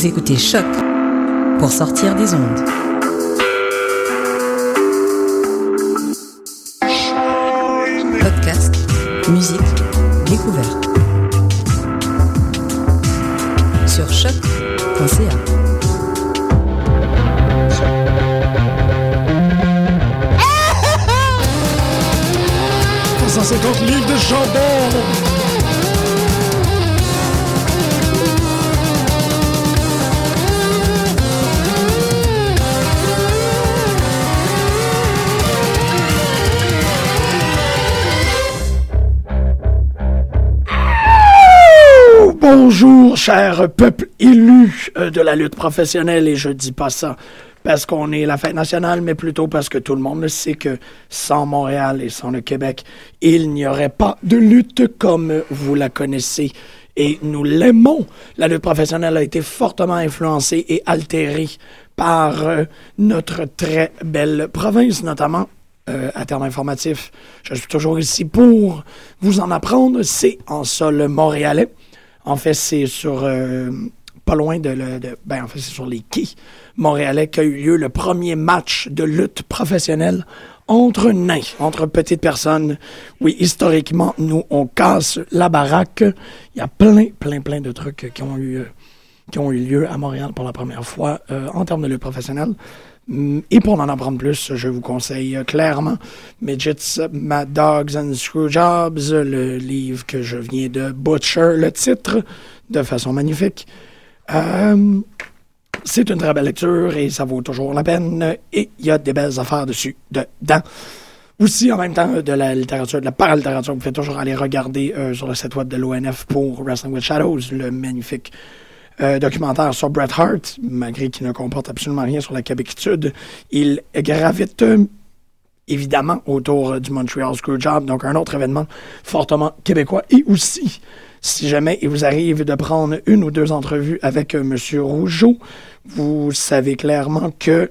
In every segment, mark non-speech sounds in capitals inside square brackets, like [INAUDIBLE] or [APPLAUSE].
Vous écoutez Choc pour sortir des ondes. Podcast, musique, découverte. Sur choc.ca. 150 livres de chambon. Bonjour, cher peuple élu euh, de la lutte professionnelle, et je dis pas ça parce qu'on est la fête nationale, mais plutôt parce que tout le monde sait que sans Montréal et sans le Québec, il n'y aurait pas de lutte comme vous la connaissez. Et nous l'aimons. La lutte professionnelle a été fortement influencée et altérée par euh, notre très belle province, notamment euh, à terme informatif. Je suis toujours ici pour vous en apprendre. C'est en sol montréalais. En fait, c'est sur euh, pas loin de, le, de ben en fait c'est sur les quais montréalais qu'a eu lieu le premier match de lutte professionnelle entre nains, entre petites personnes. Oui, historiquement, nous, on casse la baraque. Il y a plein, plein, plein de trucs qui ont eu, qui ont eu lieu à Montréal pour la première fois euh, en termes de lutte professionnelle. Mm, Et pour en apprendre plus, je vous conseille euh, clairement Midgets, Mad Dogs and Screwjobs, le livre que je viens de butcher le titre de façon magnifique. Euh, c'est une très belle lecture et ça vaut toujours la peine. Et il y a des belles affaires dessus, dedans. Aussi, en même temps, de la littérature, de la paralittérature, vous pouvez toujours aller regarder euh, sur le site web de l'ONF pour Wrestling with Shadows, le magnifique euh, documentaire sur Bret Hart, malgré qu'il ne comporte absolument rien sur la québéquitude. Il gravite euh, évidemment autour euh, du Montreal Screwjob, donc un autre événement fortement québécois. Et aussi, si jamais il vous arrive de prendre une ou deux entrevues avec M. Rougeau, vous savez clairement que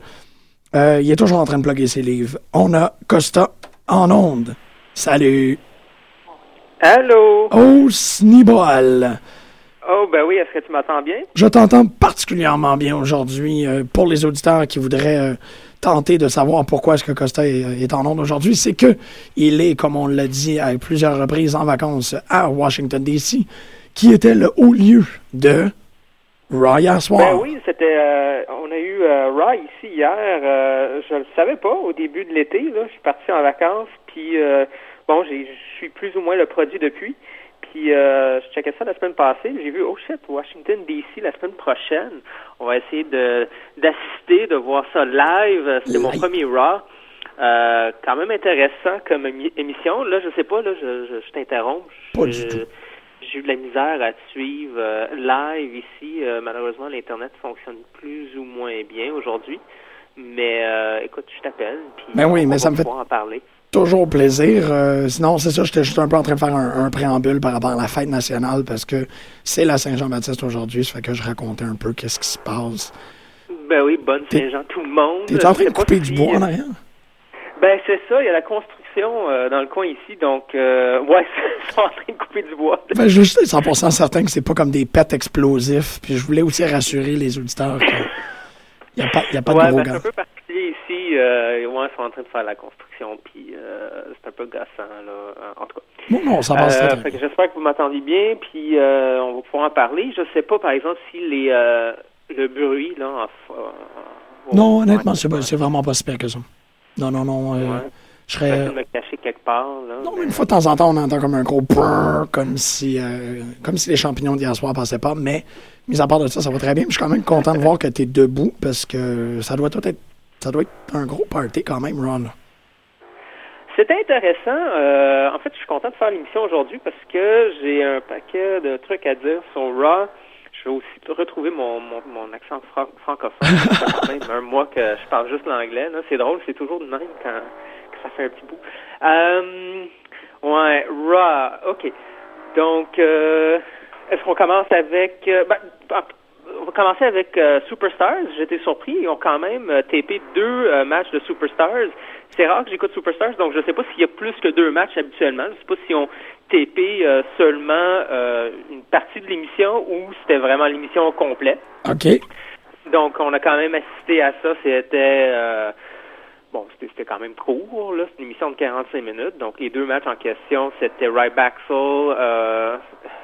euh, il est toujours en train de plugger ses livres. On a Costa en onde. Salut. Allô? Oh, Snibol. Oh, ben oui, est-ce que tu m'entends bien? Je t'entends particulièrement bien aujourd'hui. euh, pour les auditeurs qui voudraient euh, tenter de savoir pourquoi est-ce que Costa est, est en onde aujourd'hui, c'est que il est, comme on l'a dit à plusieurs reprises, en vacances à Washington, D.C., qui était le haut lieu de Raw hier soir. Ben oui, c'était. euh, on a eu euh, Raw ici hier. euh, je le savais pas au début de l'été. Là, je suis parti en vacances. Puis euh, bon, je suis plus ou moins le produit depuis. Puis euh, je checkais ça la semaine passée. J'ai vu oh shit, Washington D.C. la semaine prochaine. On va essayer de d'assister, de voir ça live. Euh, C'était mon premier Raw. Euh, quand même intéressant comme émi- émission. Là, je sais pas. Là, je, je, je t'interromps. Pas du tout. j'ai eu de la misère à te suivre euh, live ici. Euh, malheureusement, l'Internet fonctionne plus ou moins bien aujourd'hui. Mais euh, écoute, je t'appelle. Ben oui, mais ça me fait- en parler. Toujours plaisir. Euh, sinon, c'est ça, j'étais juste un peu en train de faire un, un préambule par rapport à la fête nationale parce que c'est la Saint-Jean-Baptiste aujourd'hui. Ça fait que je racontais un peu qu'est-ce qui se passe. Ben oui, bonne Saint-Jean, tout le monde. T'es en train de couper du bois en arrière? Ben c'est ça, il y a la construction euh, dans le coin ici, donc euh, ouais, [LAUGHS] ils sont en train de couper du bois. Ben, je suis 100% certain que c'est pas comme des pets explosifs. Puis je voulais aussi rassurer les auditeurs qu'il n'y a pas, y a pas ouais, de gros ben, c'est un peu particulier ici. Euh, ouais, ils sont en train de faire la construction, puis euh, c'est un peu gossant, là. En tout cas. Non, non, ça passe Euh, j'espère que vous m'entendez bien, puis euh, on va pouvoir en parler. Je sais pas, par exemple, si les le bruit là. En, en- Non, honnêtement, c'est vraiment pas si pire que ça. Non, non, non. Ouais. Je Je serais. de me cacher quelque part là. Non, mais une fois de temps en temps, on entend comme un gros brrr, comme si, euh, comme si les champignons d'hier soir passaient pas. Mais, mis à part de ça, ça va très bien. Je suis quand même content de voir que tu es debout parce que ça doit tout être, ça doit être un gros party quand même, Ron. C'était intéressant. Euh, en fait, je suis content de faire l'émission aujourd'hui parce que j'ai un paquet de trucs à dire sur Raw. Je vais aussi retrouver mon, mon, mon accent fran- francophone. [LAUGHS] ça fait quand même un mois que je parle juste l'anglais. C'est drôle, c'est toujours de même quand ça fait un petit bout. Euh, ouais, Raw. OK. Donc, euh, est-ce qu'on commence avec... euh, ben, on va commencer avec euh, Superstars. J'étais surpris. Ils ont quand même euh, tapé deux euh, matchs de Superstars. C'est rare que j'écoute Superstars, donc je ne sais pas s'il y a plus que deux matchs habituellement. Je ne sais pas si on TP euh, seulement une partie de l'émission ou c'était vraiment l'émission au complet. OK. Donc, on a quand même assisté à ça. C'était bon, c'était quand même court, là. C'est une émission de 45 minutes. Donc, les deux matchs en question, c'était Ryback euh,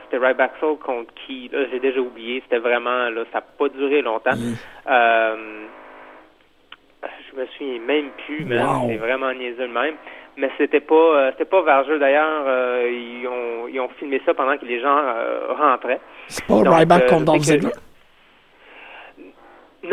c'était Ryback contre qui, là, j'ai déjà oublié. C'était vraiment, là, ça n'a pas duré longtemps. Euh, je me souviens même plus, mais c'est vraiment niaiseux le même. Mais c'était pas, euh, c'était pas Vargeux d'ailleurs. Euh, ils ont, ils ont filmé ça pendant que les gens rentraient. C'est pas Ryback contre Dolph Ziggler.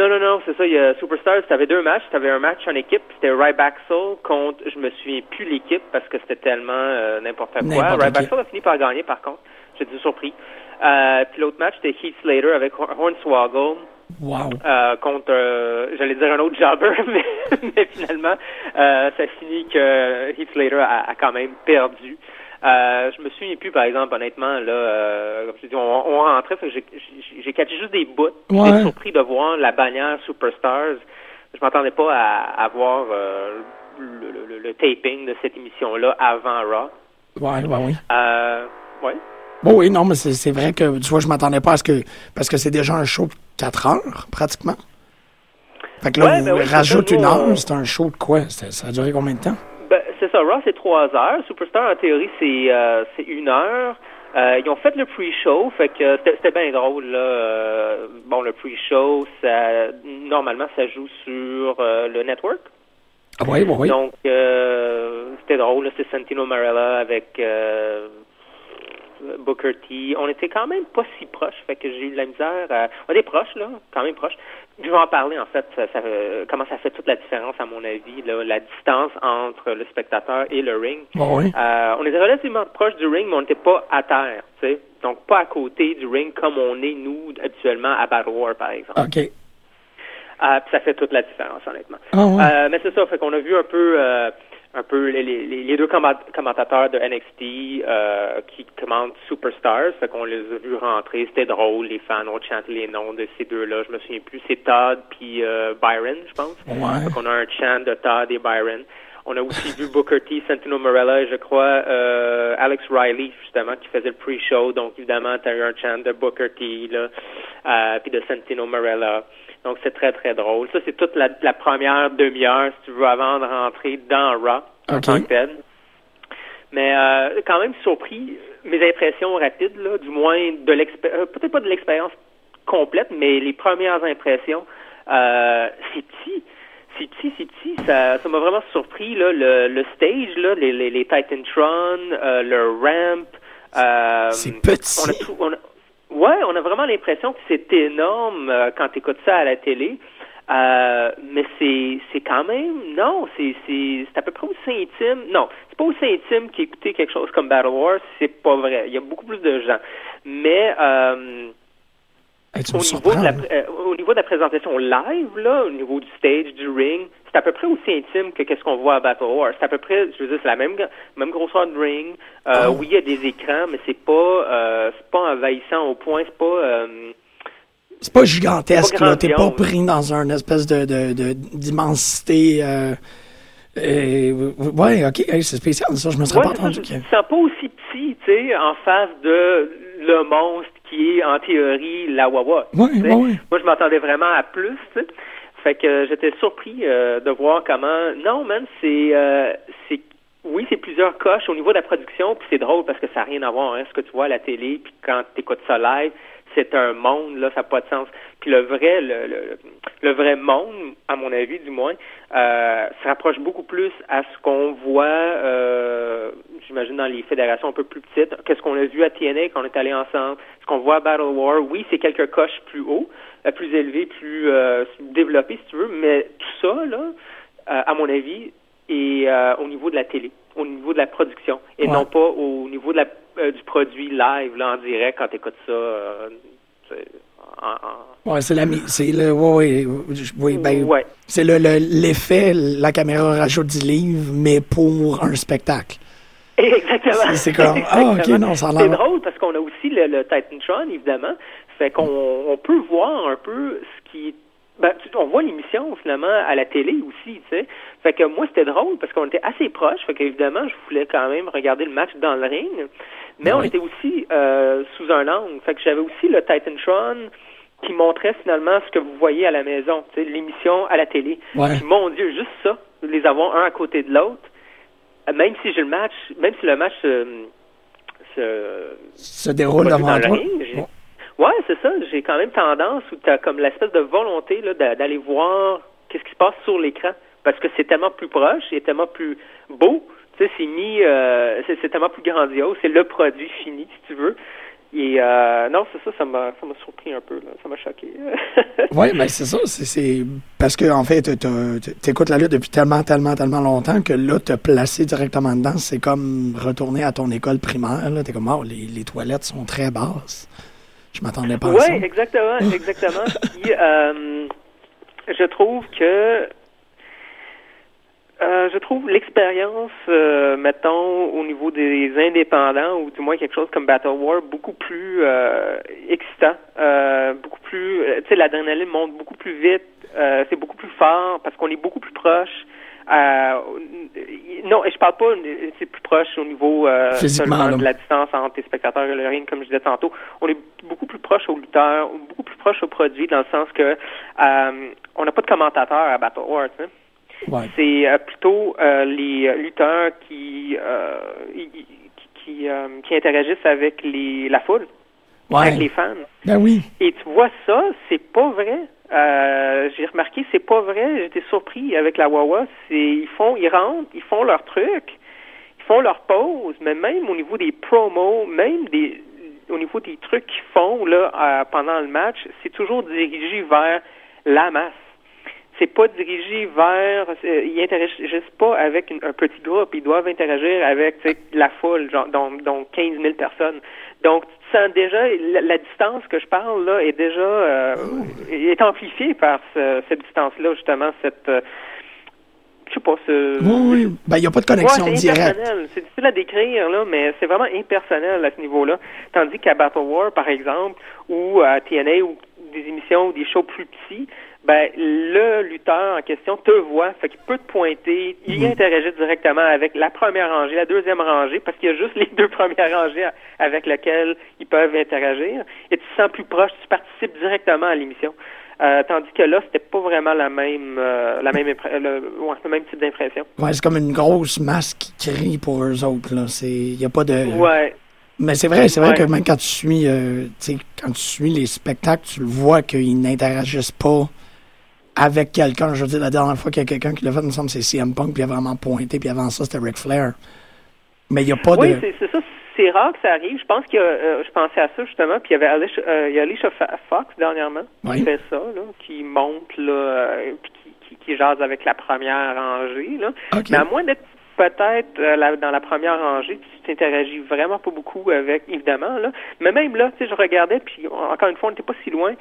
Non, non, non, c'est ça. Il y a Superstars, tu avais deux matchs. Tu avais un match en équipe, c'était Ryback Soul contre, je me souviens plus l'équipe parce que c'était tellement euh, n'importe quoi. Ryback Soul a fini par gagner par contre. J'étais surpris. Euh, puis l'autre match, c'était Heath Slater avec Hornswoggle. Wow. Euh, contre, euh, j'allais dire un autre jobber, [LAUGHS] mais, mais finalement, ça finit que Heath Slater a, a quand même perdu. Euh, je me souviens plus, par exemple, honnêtement, là, euh, comme je dis, on, on rentrait, j'ai catché juste des bouts. J'étais surpris de voir la bannière Superstars. Je m'attendais pas à, à voir euh, le, le, taping de cette émission-là avant Raw. Ouais, ouais, oui. Euh, ouais. Bon, oui, non, mais c'est vrai que, tu vois, je m'attendais pas à ce que, parce que c'est déjà un show de 4 heures, pratiquement. Fait que là, on ben rajoute une heure, c'est un show de quoi? Ça a duré combien de temps? C'est ça. Raw, c'est trois heures. Superstar, en théorie, c'est euh, c'est une heure. Euh, ils ont fait le pre-show, fait que c'était bien drôle. Là. Euh, bon, le pre-show, ça, normalement, ça joue sur le network. Ah oui, oui, oui. Donc, c'était drôle. C'est Santino Marella avec Booker T. On était quand même pas si proches, fait que j'ai eu de la misère. À... On est proches, là, quand même proches. Je vais en parler, en fait, ça, euh, comment ça fait toute la différence, à mon avis, là, la distance entre le spectateur et le ring. Ah oui. euh, on était relativement proche du ring, mais on n'était pas à terre, tu sais. Donc, pas à côté du ring comme on est, nous, habituellement, à Battle War, par exemple. OK. Euh, ça fait toute la différence, honnêtement. Ah ouais. euh, mais c'est ça, fait qu'on a vu un peu... Un peu les, les, les deux commentateurs de NXT euh, qui commandent Superstars, fait qu'on les a vus rentrer, c'était drôle, les fans ont chanté les noms de ces deux-là, je me souviens plus, c'est Todd puis euh, Byron, je pense. Ouais. Fait qu'on a un chant de Todd et Byron. On a aussi vu Booker T, Santino Morella et je crois euh, Alex Riley, justement, qui faisait le pre-show. Donc, évidemment, tu as eu un chant de Booker T, là, euh, puis de Santino Morella. Donc, c'est très, très drôle. Ça, c'est toute la, la première demi-heure, si tu veux, avant de rentrer dans Raw en tant que tel. Mais euh, quand même surpris, mes impressions rapides, là, du moins de l'expérience, euh, peut-être pas de l'expérience complète, mais les premières impressions, euh, c'est petit. C'est petit, c'est petit. Ça, ça m'a vraiment surpris, là, le, le stage, là, les, les, les Titantron, euh, le ramp. Euh, c'est petit. On a tout, on a, Ouais, on a vraiment l'impression que c'est énorme euh, quand tu écoutes ça à la télé. Euh, mais c'est c'est quand même non, c'est c'est c'est à peu près aussi intime. Non, c'est pas aussi intime qu'écouter quelque chose comme Battle Wars, c'est pas vrai. Il y a beaucoup plus de gens. Mais euh, au, niveau de la, euh, au niveau de la présentation live, là, au niveau du stage, du ring, c'est à peu près aussi intime que qu'est-ce qu'on voit à Battle War. C'est à peu près, je veux dire, c'est la même même grosseur de ring. Euh, Oh. Oui, il y a des écrans, mais c'est pas euh, c'est pas envahissant au point, c'est pas euh, C'est pas gigantesque, pas là. T'es pas pris dans un espèce de, de, de- d'immensité. Euh, ouais, ok, c'est spécial, ça. Je me serais Ouais, pas entendu. ça, tu sens pas aussi petit, tu sais, en face de le monstre qui est en théorie la Wawa. Ouais, ouais, ouais. Moi, je m'attendais vraiment à plus, tu sais. Fait que euh, j'étais surpris euh, de voir comment. Non, man, c'est, euh, c'est, oui, c'est plusieurs coches au niveau de la production, puis c'est drôle parce que ça n'a rien à voir, hein, ce que tu vois à la télé, puis quand tu écoutes ça live, c'est un monde, là, ça n'a pas de sens. Puis le vrai, le, le, le vrai monde, à mon avis, du moins, euh, se rapproche beaucoup plus à ce qu'on voit, euh, j'imagine, dans les fédérations un peu plus petites. Qu'est-ce qu'on a vu à TNA quand on est allé ensemble? Ce qu'on voit à Battle War, oui, c'est quelques coches plus haut, euh, plus élevé, plus euh, développé, si tu veux, mais tout ça, là, euh, à mon avis, est au niveau de la télé, au niveau de la production, et Ouais. non pas au niveau de la, euh, du produit live, là, en direct, quand tu écoutes ça. euh, en- en- Ouais, c'est la, c'est le, ouais, oui, ben, Ouais. c'est le, le- l'effet, la caméra rajoute du livre, mais pour un spectacle. Exactement. C'est- comme, ah, ok, non, ça C'est drôle parce qu'on a aussi le, le Titantron, évidemment. Fait qu'on on peut voir un peu ce qui ben, tu- on voit l'émission finalement à la télé aussi, tu sais. Fait que moi c'était drôle parce qu'on était assez proches, fait qu'évidemment je voulais quand même regarder le match dans le ring. Mais on était aussi euh, sous un angle. Fait que j'avais aussi le Titantron qui montrait finalement ce que vous voyez à la maison, l'émission à la télé. Ouais. Puis, mon Dieu, juste ça, les avoir un à côté de l'autre, euh, même si j'ai le match, même si le match euh, se, Se déroule devant toi. j'ai- Ouais. C'est ça. J'ai quand même tendance où tu as comme l'espèce de volonté d'aller voir qu'est-ce qui se passe sur l'écran. Parce que c'est tellement plus proche, c'est tellement plus beau. C'est mis, euh, c'est c'est tellement plus grandiose. C'est le produit fini, si tu veux. Et euh, non, c'est ça, ça m'a, ça m'a surpris un peu. Là. Ça m'a choqué. [LAUGHS] Oui, mais c'est ça. C'est, Parce que, en fait, tu écoutes la lutte depuis tellement, tellement, tellement longtemps que là, te placer directement dedans, c'est comme retourner à ton école primaire. Là. T'es comme, oh, les, les toilettes sont très basses. Je m'attendais pas à ça. Oui, exactement, exactement. [LAUGHS] Puis, euh, je trouve que euh, je trouve l'expérience, euh, mettons, au niveau des indépendants, ou du moins quelque chose comme Battle War, beaucoup plus euh, excitant, euh, beaucoup plus, euh, tu sais, l'adrénaline monte beaucoup plus vite, euh, c'est beaucoup plus fort parce qu'on est beaucoup plus proche. Euh, non, et je parle pas, c'est plus proche au niveau euh, seulement de la distance entre les spectateurs et le ring, comme je disais tantôt. On est beaucoup plus proche aux lutteurs, beaucoup plus proche aux produits, dans le sens que euh, on n'a pas de commentateurs à Battle War, tu sais. Ouais. C'est euh, plutôt euh, les euh, lutteurs qui euh, qui, qui, euh, qui interagissent avec les, la foule, avec les Ouais. fans. Ben oui. Et tu vois ça, c'est pas vrai. Euh, j'ai remarqué, c'est pas vrai. J'étais surpris avec la Wawa. C'est ils font, ils rentrent, ils font leur truc, ils font leur pause, mais même au niveau des promos, même des au niveau des trucs qu'ils font là euh, pendant le match, c'est toujours dirigé vers la masse. C'est pas dirigé vers, euh, ils interagissent pas avec une- un petit groupe, ils doivent interagir avec la foule, genre, donc, donc 15 000 personnes. Donc, tu sens déjà, la, la distance que je parle là est déjà euh, est amplifiée par ce- cette distance-là, justement, cette, euh, je sais pas, ce, Oui, oui. Ben, il n'y a pas de connexion Ouais, directe. C'est difficile à décrire, là, mais c'est vraiment impersonnel à ce niveau-là. Tandis qu'à Battle War, par exemple, ou à TNA, ou des émissions ou des shows plus petits, ben, le lutteur en question te voit, fait qu'il peut te pointer, il interagit directement avec la première rangée, la deuxième rangée, parce qu'il y a juste [LAUGHS] les deux premières rangées avec lesquelles ils peuvent interagir, et tu te sens plus proche, tu participes directement à l'émission. Euh, tandis que là, c'était pas vraiment la même, euh, la même, impré- le, ouais, le même type d'impression. Ouais, c'est comme une grosse masse qui crie pour eux autres. Là. C'est, y a pas de. Ouais. Mais c'est vrai, c'est vrai Ouais. que même quand tu suis, euh, tu sais, quand tu suis les spectacles, tu le vois qu'ils n'interagissent pas avec quelqu'un. Je veux dire, la dernière fois qu'il y a quelqu'un qui l'a fait, il me semble que c'est CM Punk, puis il a vraiment pointé, puis avant ça, c'était Ric Flair. Mais il n'y a pas Oui, de. c'est c'est ça. C'est rare que ça arrive. Je pense qu'il y a, euh, je pensais à ça justement. Puis il y avait Alicia, euh, il y a Alicia Fox dernièrement Oui. qui fait ça, là, qui monte là, euh, puis qui, qui, qui jase avec la première rangée. Là. Mais à moins d'être peut-être euh, dans la première rangée, tu t'interagis vraiment pas beaucoup avec, évidemment. Là. Mais même là, tu sais, je regardais, puis encore une fois, on n'était pas si loin.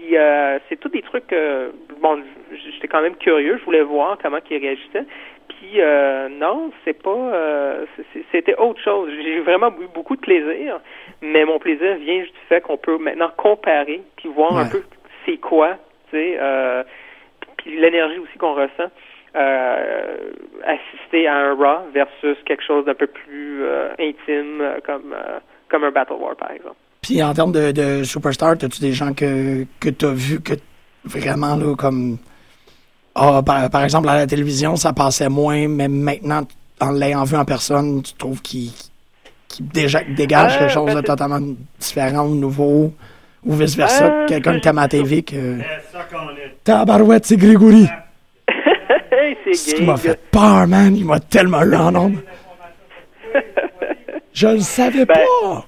Puis euh, c'est tous des trucs. euh, bon, j'étais quand même curieux. Je voulais voir comment ils réagissaient. Puis euh, non, c'est pas. euh, C'était autre chose. J'ai vraiment eu beaucoup de plaisir, mais mon plaisir vient du fait qu'on peut maintenant comparer puis voir un peu c'est quoi, tu sais, puis l'énergie aussi qu'on ressent. Assister à un Raw versus quelque chose d'un peu plus intime comme comme un Battle War par exemple. Puis en termes de, de superstar, as-tu des gens que, que tu as vus que vraiment, là, comme. Ah, par, par exemple, à la télévision, ça passait moins, mais maintenant, en l'ayant vu en personne, tu trouves qu'il qu'il déjà dégage Euh, quelque chose ben, de c'est- totalement différent ou nouveau, ou vice-versa, Euh, quelqu'un à la TV que. Est. Tabarouette, c'est Grégory! [LAUGHS] c'est Ce qui m'a fait peur, man! Il m'a tellement eu en ombre! [LAUGHS] Je le savais Ben, pas!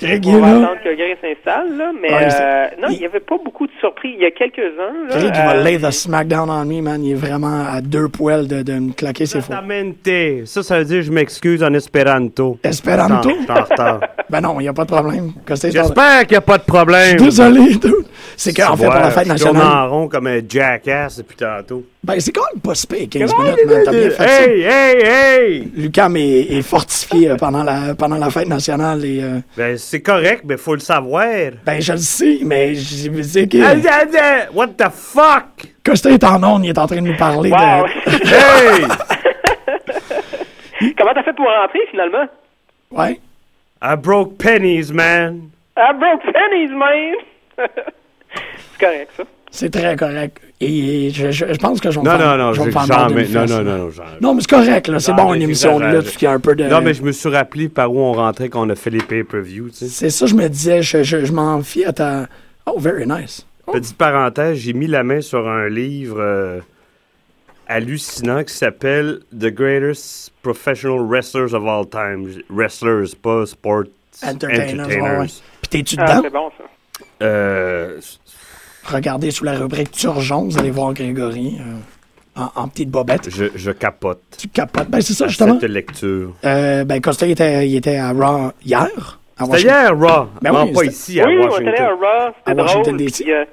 Greg On va là. attendre que Gray s'installe, là, mais Ouais, euh, non, il- n'y avait pas beaucoup de surprises. Il y a quelques-uns. là, Greg, il va lay the smackdown on me, man. Il est vraiment à deux poils de, de me claquer ses faux. Exactamente. Ça, ça veut dire je m'excuse en espéranto. Esperanto? Je suis en retard. Ben non, il n'y a pas de problème. J'espère qu'il n'y a pas de Je problème. suis désolé, dude. C'est qu'en fait, pour la fête je tourne nationale, en rond comme un jackass depuis tantôt. Ben c'est quand même pas pire, 15 minutes, man. T'as bien fait ça. Hey, hey, hey! Lucam est, est fortifié euh, pendant la, pendant la fête nationale et, euh, Ben, c'est correct, mais faut le savoir. ben je le sais, mais je je sais que What the fuck? Costa est en onde, il est en train de nous parler Wow. de... [LAUGHS] Hey! [LAUGHS] Comment t'as fait pour rentrer finalement? Ouais. I broke pennies, man. I broke pennies, man! [LAUGHS] c'est correct, ça. C'est très correct. Et je, je- je pense que je vais me Non, faire- non, non, je vais faire une non, non, là. non, non, j'en- Non, mais c'est correct, là. C'est Non, bon, mais une émission, tout ce qui a un peu de... Non, mais je me suis rappelé par où on rentrait quand on a fait les pay-per-view, tu sais. C'est ça, je me disais, je, je, je m'en fie à ta... Oh, very nice. Oh. Petite parenthèse, j'ai mis la main sur un livre euh, hallucinant qui s'appelle The Greatest Professional Wrestlers of All Time. Wrestlers, pas sports Entertainers, entertainers. ouais, ouais. Puis t'es-tu Ah, dedans? c'est bon, ça. Euh, Regardez sous la rubrique Turgeon, vous allez voir Grégory euh, en, en petite bobette. je, je capote. Tu capotes. Ben, c'est ça, justement. Cette lecture. Euh, ben, Costa, il était, il était à Raw hier. C'était Washington. hier, Raw. Ben non, oui, pas ici, à oui, on est allé Washington. à Raw, À c'était Washington, drôle. D.C. Puis, euh,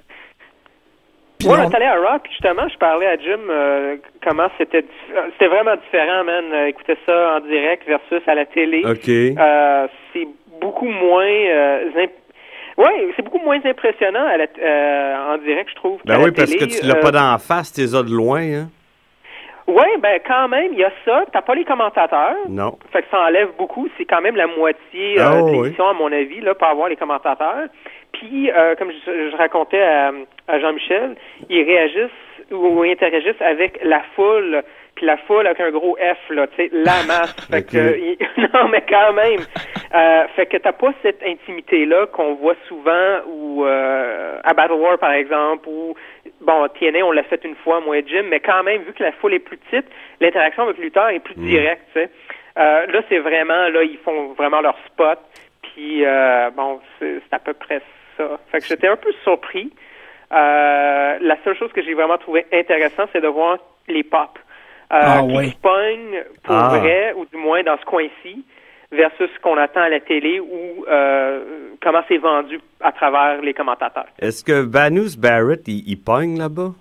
Puis Ouais, on- on est allé à Raw, puis justement, je parlais à Jim euh, comment c'était c'était vraiment différent, man. Écouter ça en direct versus à la télé. OK. Euh, c'est beaucoup moins euh, imp- Ouais, c'est beaucoup moins impressionnant à la euh, en direct, je trouve. Ben oui, parce que tu l'as Euh, pas d'en face, t'es as de loin, hein? Ouais, ben quand même, il y a ça. T'as pas les commentateurs. Non. Fait que ça enlève beaucoup. C'est quand même la moitié euh, Ah, de oui. l'émission, à mon avis, là, pour avoir les commentateurs. Puis, euh, comme je, je racontais à, à Jean-Michel, ils réagissent ou interagissent avec la foule. Puis la foule avec un gros F, là, tu sais, la masse. [LAUGHS] fait que, il- [LAUGHS] non, mais quand même. Euh, fait que t'as pas cette intimité-là qu'on voit souvent ou euh, à Battle War, par exemple, ou bon, TNA, on l'a fait une fois, moi et Jim, mais quand même, vu que la foule est plus petite, l'interaction avec le lutteur est plus Mm. directe, tu sais. Euh, là, c'est vraiment, là, ils font vraiment leur spot, puis euh, bon, c'est c'est à peu près ça. Fait que j'étais un peu surpris. Euh, la seule chose que j'ai vraiment trouvé intéressant, c'est de voir les pop. Euh, Ah, qui se pognent pour Ah. vrai, ou du moins dans ce coin-ci, versus ce qu'on attend à la télé ou euh, comment c'est vendu à travers les commentateurs. Est-ce que Vanus Barrett, il, il pogne là-bas?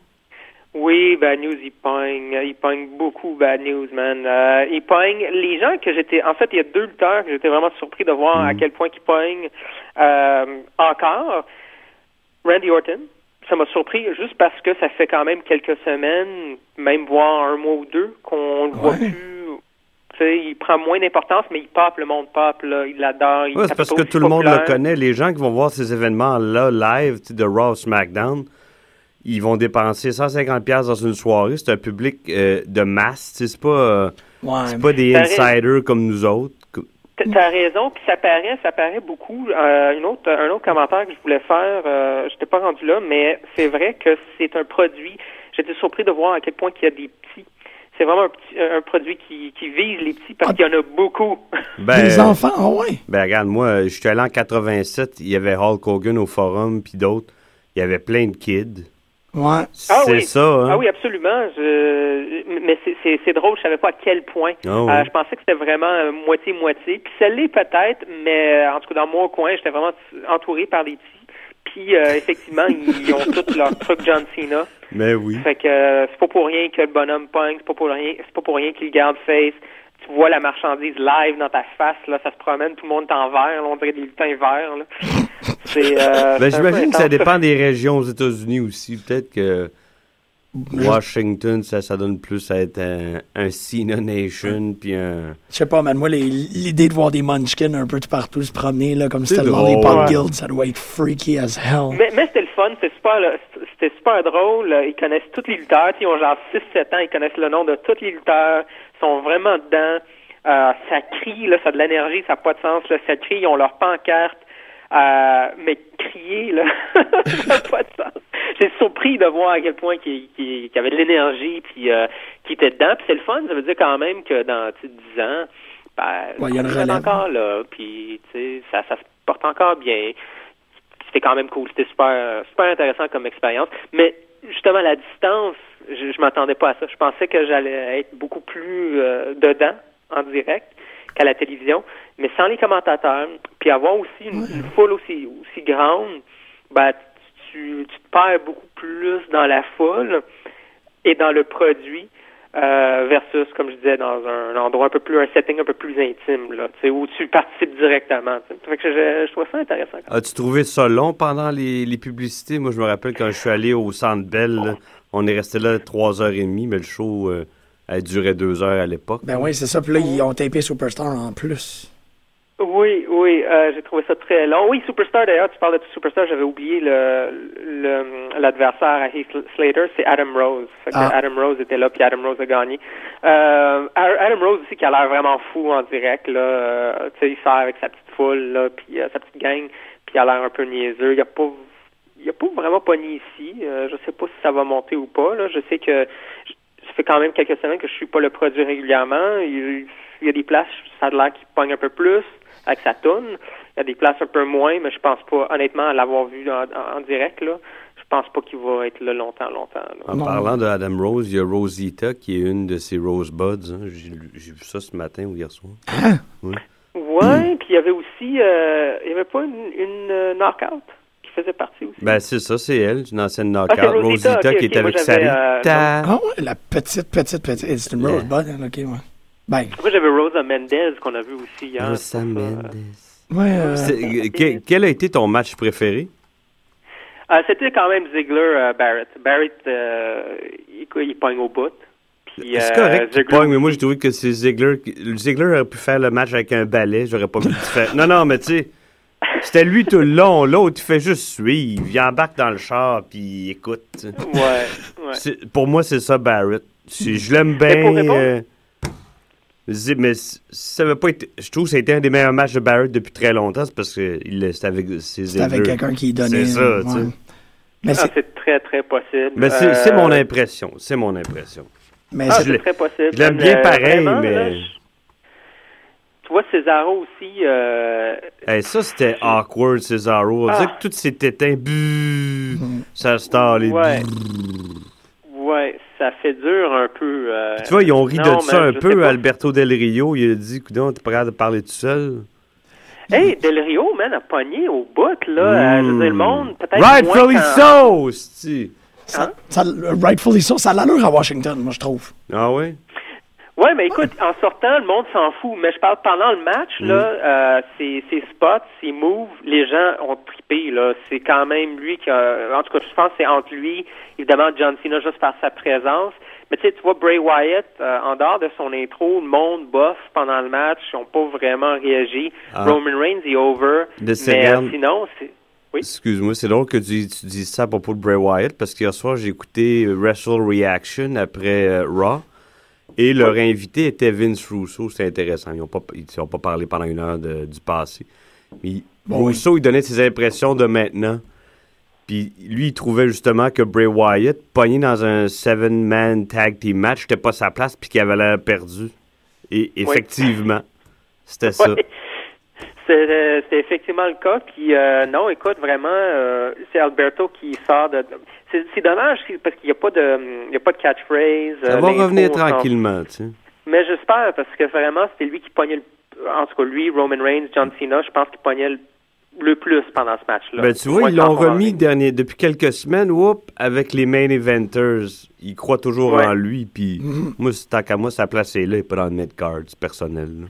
Oui, Bad News, il pogne. Il pogne beaucoup Bad News, man. Euh, il pogne les gens que j'étais... En fait, il y a deux lutteurs que j'étais vraiment surpris de voir à quel point ils pognent euh, encore. Randy Orton, ça m'a surpris juste parce que ça fait quand même quelques semaines, même voire un mois ou deux, qu'on ne le voit plus. Tu sais, il prend moins d'importance, mais il pop, le monde pop, là, il l'adore. il Ouais, c'est parce que tout le monde le connaît. Les gens qui vont voir ces événements-là live, de Raw SmackDown, ils vont dépenser 150$ piastres dans une soirée. C'est un public euh, de masse. tu sais, C'est pas, euh, Ouais. pas des insiders comme nous autres. T'as- raison, puis ça paraît, ça paraît beaucoup. Euh, une autre, un autre commentaire que je voulais faire, euh, j'étais pas rendu là, mais c'est vrai que c'est un produit. J'étais surpris de voir à quel point qu'il y a des petits. C'est vraiment un, petit, un produit qui, qui vise les petits parce Ah. qu'il y en a beaucoup. Ben, Des enfants, ah ouais. Ben, regarde, moi, je suis allé en 87, il y avait Hulk Hogan au forum, puis d'autres. Il y avait plein de kids. Ouais. Ah c'est oui. ça, hein? Ah oui, absolument. Je... Mais c'est- c'est c'est drôle, je savais pas à quel point. Ah oui. Euh, je pensais que c'était vraiment euh, moitié-moitié. Puis ça l'est peut-être, mais euh, en tout cas, dans mon coin, j'étais vraiment entouré par des petits. Puis euh, effectivement, ils ont tous leur truc John Cena. Mais oui. Fait que euh, c'est pas pour rien que le bonhomme pogne, c'est pas pour rien, c'est pas pour rien qu'il garde face. Tu vois la marchandise live dans ta face, là, ça se promène, tout le monde est en vert, là, on dirait des lutins verts, là. [LAUGHS] C'est, euh, Ben, j'imagine que ça dépend des régions aux États-Unis aussi. Peut-être que Washington, ça, ça donne plus à être un, un Nation, puis un... Je sais pas, man, moi, les- l'idée de voir des munchkins un peu de partout se promener, là, comme C'est c'était le Lollipop ouais. Guild, ça doit être freaky as hell. Mais, mais c'était le fun, c'était super, là, c'était super drôle. Ils connaissent tous les lutteurs, ils ont genre 6-7 ans, ils connaissent le nom de tous les lutteurs, sont vraiment dedans. Euh, ça crie, là, ça a de l'énergie, ça n'a pas de sens, là, ça crie, ils ont leur pancarte. Euh, mais crier, là, [LAUGHS] ça n'a pas de sens. J'ai surpris de voir à quel point qu'il y avait de l'énergie, puis euh, qu'il était dedans. Puis c'est le fun, ça veut dire quand même que dans tu sais, 10 ans, ben, Ouais, il y a on est encore là, puis tu sais, ça, ça se porte encore bien c'était quand même cool. C'était super, super intéressant comme expérience. Mais justement, la distance, je, je m'attendais pas à ça. Je pensais que j'allais être beaucoup plus euh, dedans, en direct, qu'à la télévision. Mais sans les commentateurs, puis avoir aussi une, une foule aussi, aussi grande, ben, tu, tu te perds beaucoup plus dans la foule et dans le produit. euh, versus, comme je disais, dans un endroit un peu plus, un setting un peu plus intime, là, où tu participes directement. Fait que je, je trouve ça intéressant. As-tu trouvé ça long pendant les, les publicités? Moi, je me rappelle quand je suis allé au Centre Bell, on est resté là trois heures et demie, mais le show euh, a duré deux heures à l'époque. Ben oui, c'est ça. Puis là, ils ont tapé Superstar en plus. Oui, oui, euh, j'ai trouvé ça très long. Oui, Superstar, d'ailleurs, tu parles de Superstar, j'avais oublié le le- l'adversaire à Heath Slater, c'est Adam Rose. Fait que Ah. Adam Rose était là, puis Adam Rose a gagné. Euh, Adam Rose aussi qui a l'air vraiment fou en direct, là. Euh, tu sais, il sort avec sa petite foule, là, puis euh, sa petite gang, puis il a l'air un peu niaiseux. Il a pas il a pas vraiment pogné ici. Euh, je sais pas si ça va monter ou pas, là. Je sais que ça fait quand même quelques semaines que je suis pas le produit régulièrement. Il, il y a des places, ça a l'air qu'il pogne un peu plus avec sa toune. Il y a des places un peu moins, mais je pense pas, honnêtement, à l'avoir vu en, en- en direct, là, je pense pas qu'il va être là longtemps, longtemps. là. En Non. parlant de Adam Rose, il y a Rosita qui est une de ses Rosebuds. hein. J'ai vu ça ce matin ou hier soir. Ouais, puis il y avait aussi, euh, il y avait pas une, une euh, knockout qui faisait partie aussi. Ben, c'est ça, c'est elle, une ancienne Ah, knockout. Rosita, qui est avec Sarita. Ah ouais, la petite, petite, petite. C'est une Yeah. Rosebud, hein, ok, ouais. Ben, Moi, j'avais Rosa Mendez qu'on a vu aussi hier. Rosa ça. Mendes. ouais. euh, C'est- que- Quel a été ton match préféré? Euh, C'était quand même Ziggler euh, Barrett. Barrett, euh, il, il pogne au bout. Puis, C'est euh, correct, tu Ziggler pognes, mais moi j'ai trouvé que c'est Ziggler. qui- le Ziggler aurait pu faire le match avec un balai, j'aurais pas pu le faire. Non, non, mais tu sais, c'était lui tout le long. L'autre, il fait juste suivre. Il embarque dans le char, puis il écoute. Ouais, ouais. C'est- Pour moi, c'est ça, Barrett. Si je l'aime bien. euh, mais si- ça avait pas été. Je trouve que ça a été un des meilleurs matchs de Barrett depuis très longtemps. C'est parce que il- c'était avec ses c'est avec quelqu'un qui donnait. C'est ça, tu sais. ouais. Mais Ah, c'est, très, très possible. Mais c'est Euh, c'est mon impression. C'est mon impression. mais Ah, c'est- très possible. je l'aime bien euh, pareil, vraiment, mais- là, je- Tu vois, Cesaro aussi, euh, Hey, ça, c'était awkward, Cesaro. On Ah. dirait que tout s'est éteint. Buh, ça se les Ouais. ouais, ça fait dur un peu. euh, Tu vois, ils ont ri non, de ça un peu. Alberto Del Rio, il a dit, coudonc, t'es capable de parler tout seul. Hey, Del Rio, man, a pogné au bout, là. Euh, je veux dire, le monde, peut-être. Rightfully so, c'ti. ça, ça- rightfully so, ça a l'allure à Washington, moi, je trouve. Ah ouais? Ouais, mais écoute, en sortant, le monde s'en fout. Mais je parle pendant le match, Mm. là, euh, ses, ses spots, ses moves, les gens ont trippé, là. C'est quand même lui qui a, en tout cas, je pense que c'est entre lui, évidemment, John Cena, juste par sa présence. Mais tu sais, tu vois, Bray Wyatt, euh, en dehors de son intro, le monde bof pendant le match, ils n'ont pas vraiment réagi. Ah. Roman Reigns est over. De mais euh, sinon, c'est, Oui. Excuse-moi, c'est drôle que tu, tu dises ça à propos de Bray Wyatt parce qu'hier soir, j'ai écouté Wrestle Reaction après euh, Raw et leur invité était Vince Russo. C'était intéressant. Ils n'ont pas, ils ont pas parlé pendant une heure de- du passé. Mais Bon, oui. Russo, il donnait ses impressions de maintenant. Puis lui, il trouvait justement que Bray Wyatt, pogné dans un seven-man tag team match, c'était pas sa place puis qu'il avait l'air perdu. Et effectivement, c'était ça. C'est euh, c'est effectivement le cas. Puis euh, non, écoute, vraiment, euh, c'est Alberto qui sort de. C'est c'est dommage parce qu'il n'y a pas de, il y a pas de catchphrase. Ça va revenir tranquillement, tu sais. Mais j'espère parce que vraiment, c'était lui qui pognait le. En tout cas, lui, Roman Reigns, John Cena, je pense qu'il pognait le, le plus pendant ce match-là. Ben, tu vois, ils l'ont remis dernier, depuis quelques semaines, whoop, avec les main eventers. Ils croient toujours Ouais. en lui, puis Mhm. moi, c'est- tant qu'à moi, sa place est là et pas dans le mid-card, c'est personnel. là.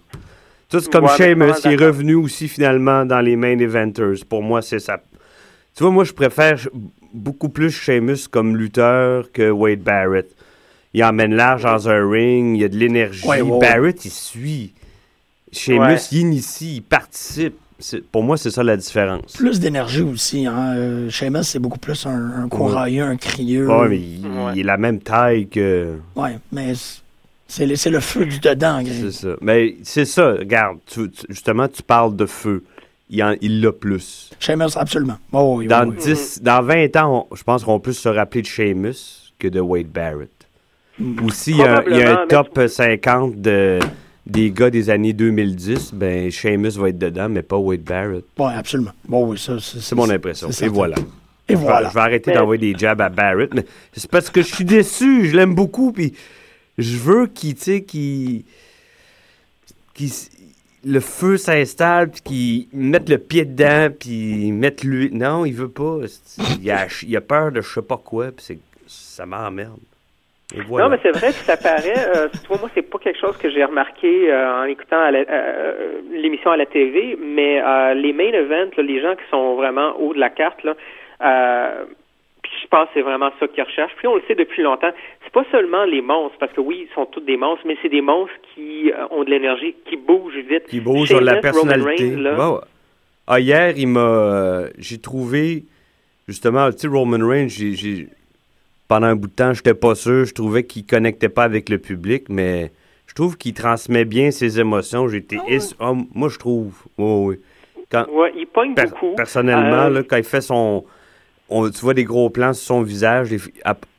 C'est comme Ouais, mais Sheamus, il est revenu aussi finalement dans les main eventers. Pour moi, c'est ça. Tu vois, moi, je préfère beaucoup plus Sheamus comme lutteur que Wade Barrett. Il emmène large dans un ring, il y a de l'énergie. Ouais, ouais, ouais. Barrett, il suit. Sheamus, Ouais. il initie, il participe. Pour moi, c'est ça la différence. Plus d'énergie aussi. Hein. Euh, Sheamus, c'est beaucoup plus un, un courailleux, un crieux. Ouais, mais il, Ouais. il est la même taille que. Ouais, mais c'est- le, c'est le feu du dedans, Greg. C'est ça. Mais c'est ça, regarde, tu- tu- justement, tu parles de feu. Il l'a plus. Sheamus, absolument. Oh, oui, oui, Dans, oui. 10, dans 20 ans, on- je pense qu'on plus se rappeler de Sheamus que de Wade Barrett. Aussi, il y, y a un top 50 de, des gars des années 2010. Ben, Sheamus va être dedans, mais pas Wade Barrett. Ouais, absolument. Bon, oui, ça, c'est C'est mon impression. Et certain. voilà. Et Je vais- voilà. Je vais arrêter Mais- d'envoyer des jabs à Barrett, mais c'est parce que je suis déçu. Je l'aime beaucoup, puis je veux qu'il, tu sais, qu'il, s- le feu s'installe, puis qu'il mette le pied dedans, puis mette lui. Non, il veut pas. Il a, il a peur de je sais pas quoi, puis ça m'emmerde. Voilà. Non, mais c'est vrai que ça paraît. Euh, tu vois, moi, c'est pas quelque chose que j'ai remarqué euh, en écoutant euh, l'émission à la TV, mais euh, les main events, les gens qui sont vraiment haut de la carte, là, euh, je pense que c'est vraiment ça qu'ils recherchent. Puis on le sait depuis longtemps. C'est pas seulement les monstres, parce que oui, ils sont tous des monstres, mais c'est des monstres qui euh, ont de l'énergie, qui bougent vite. Qui bougent sur la personnalité. Là. Ah, hier, il m'a. euh, j'ai trouvé. Justement, tu sais, Roman Reigns, j'ai, j'ai- pendant un bout de temps, j'étais pas sûr. Je trouvais qu'il connectait pas avec le public, mais je trouve qu'il transmet bien ses émotions. J'étais. es- ah, moi, je trouve. Oui, oui. Quand, Ouais, il pogne per- beaucoup. personnellement, Euh, là, quand il fait son. On- tu vois des gros plans sur son visage, les-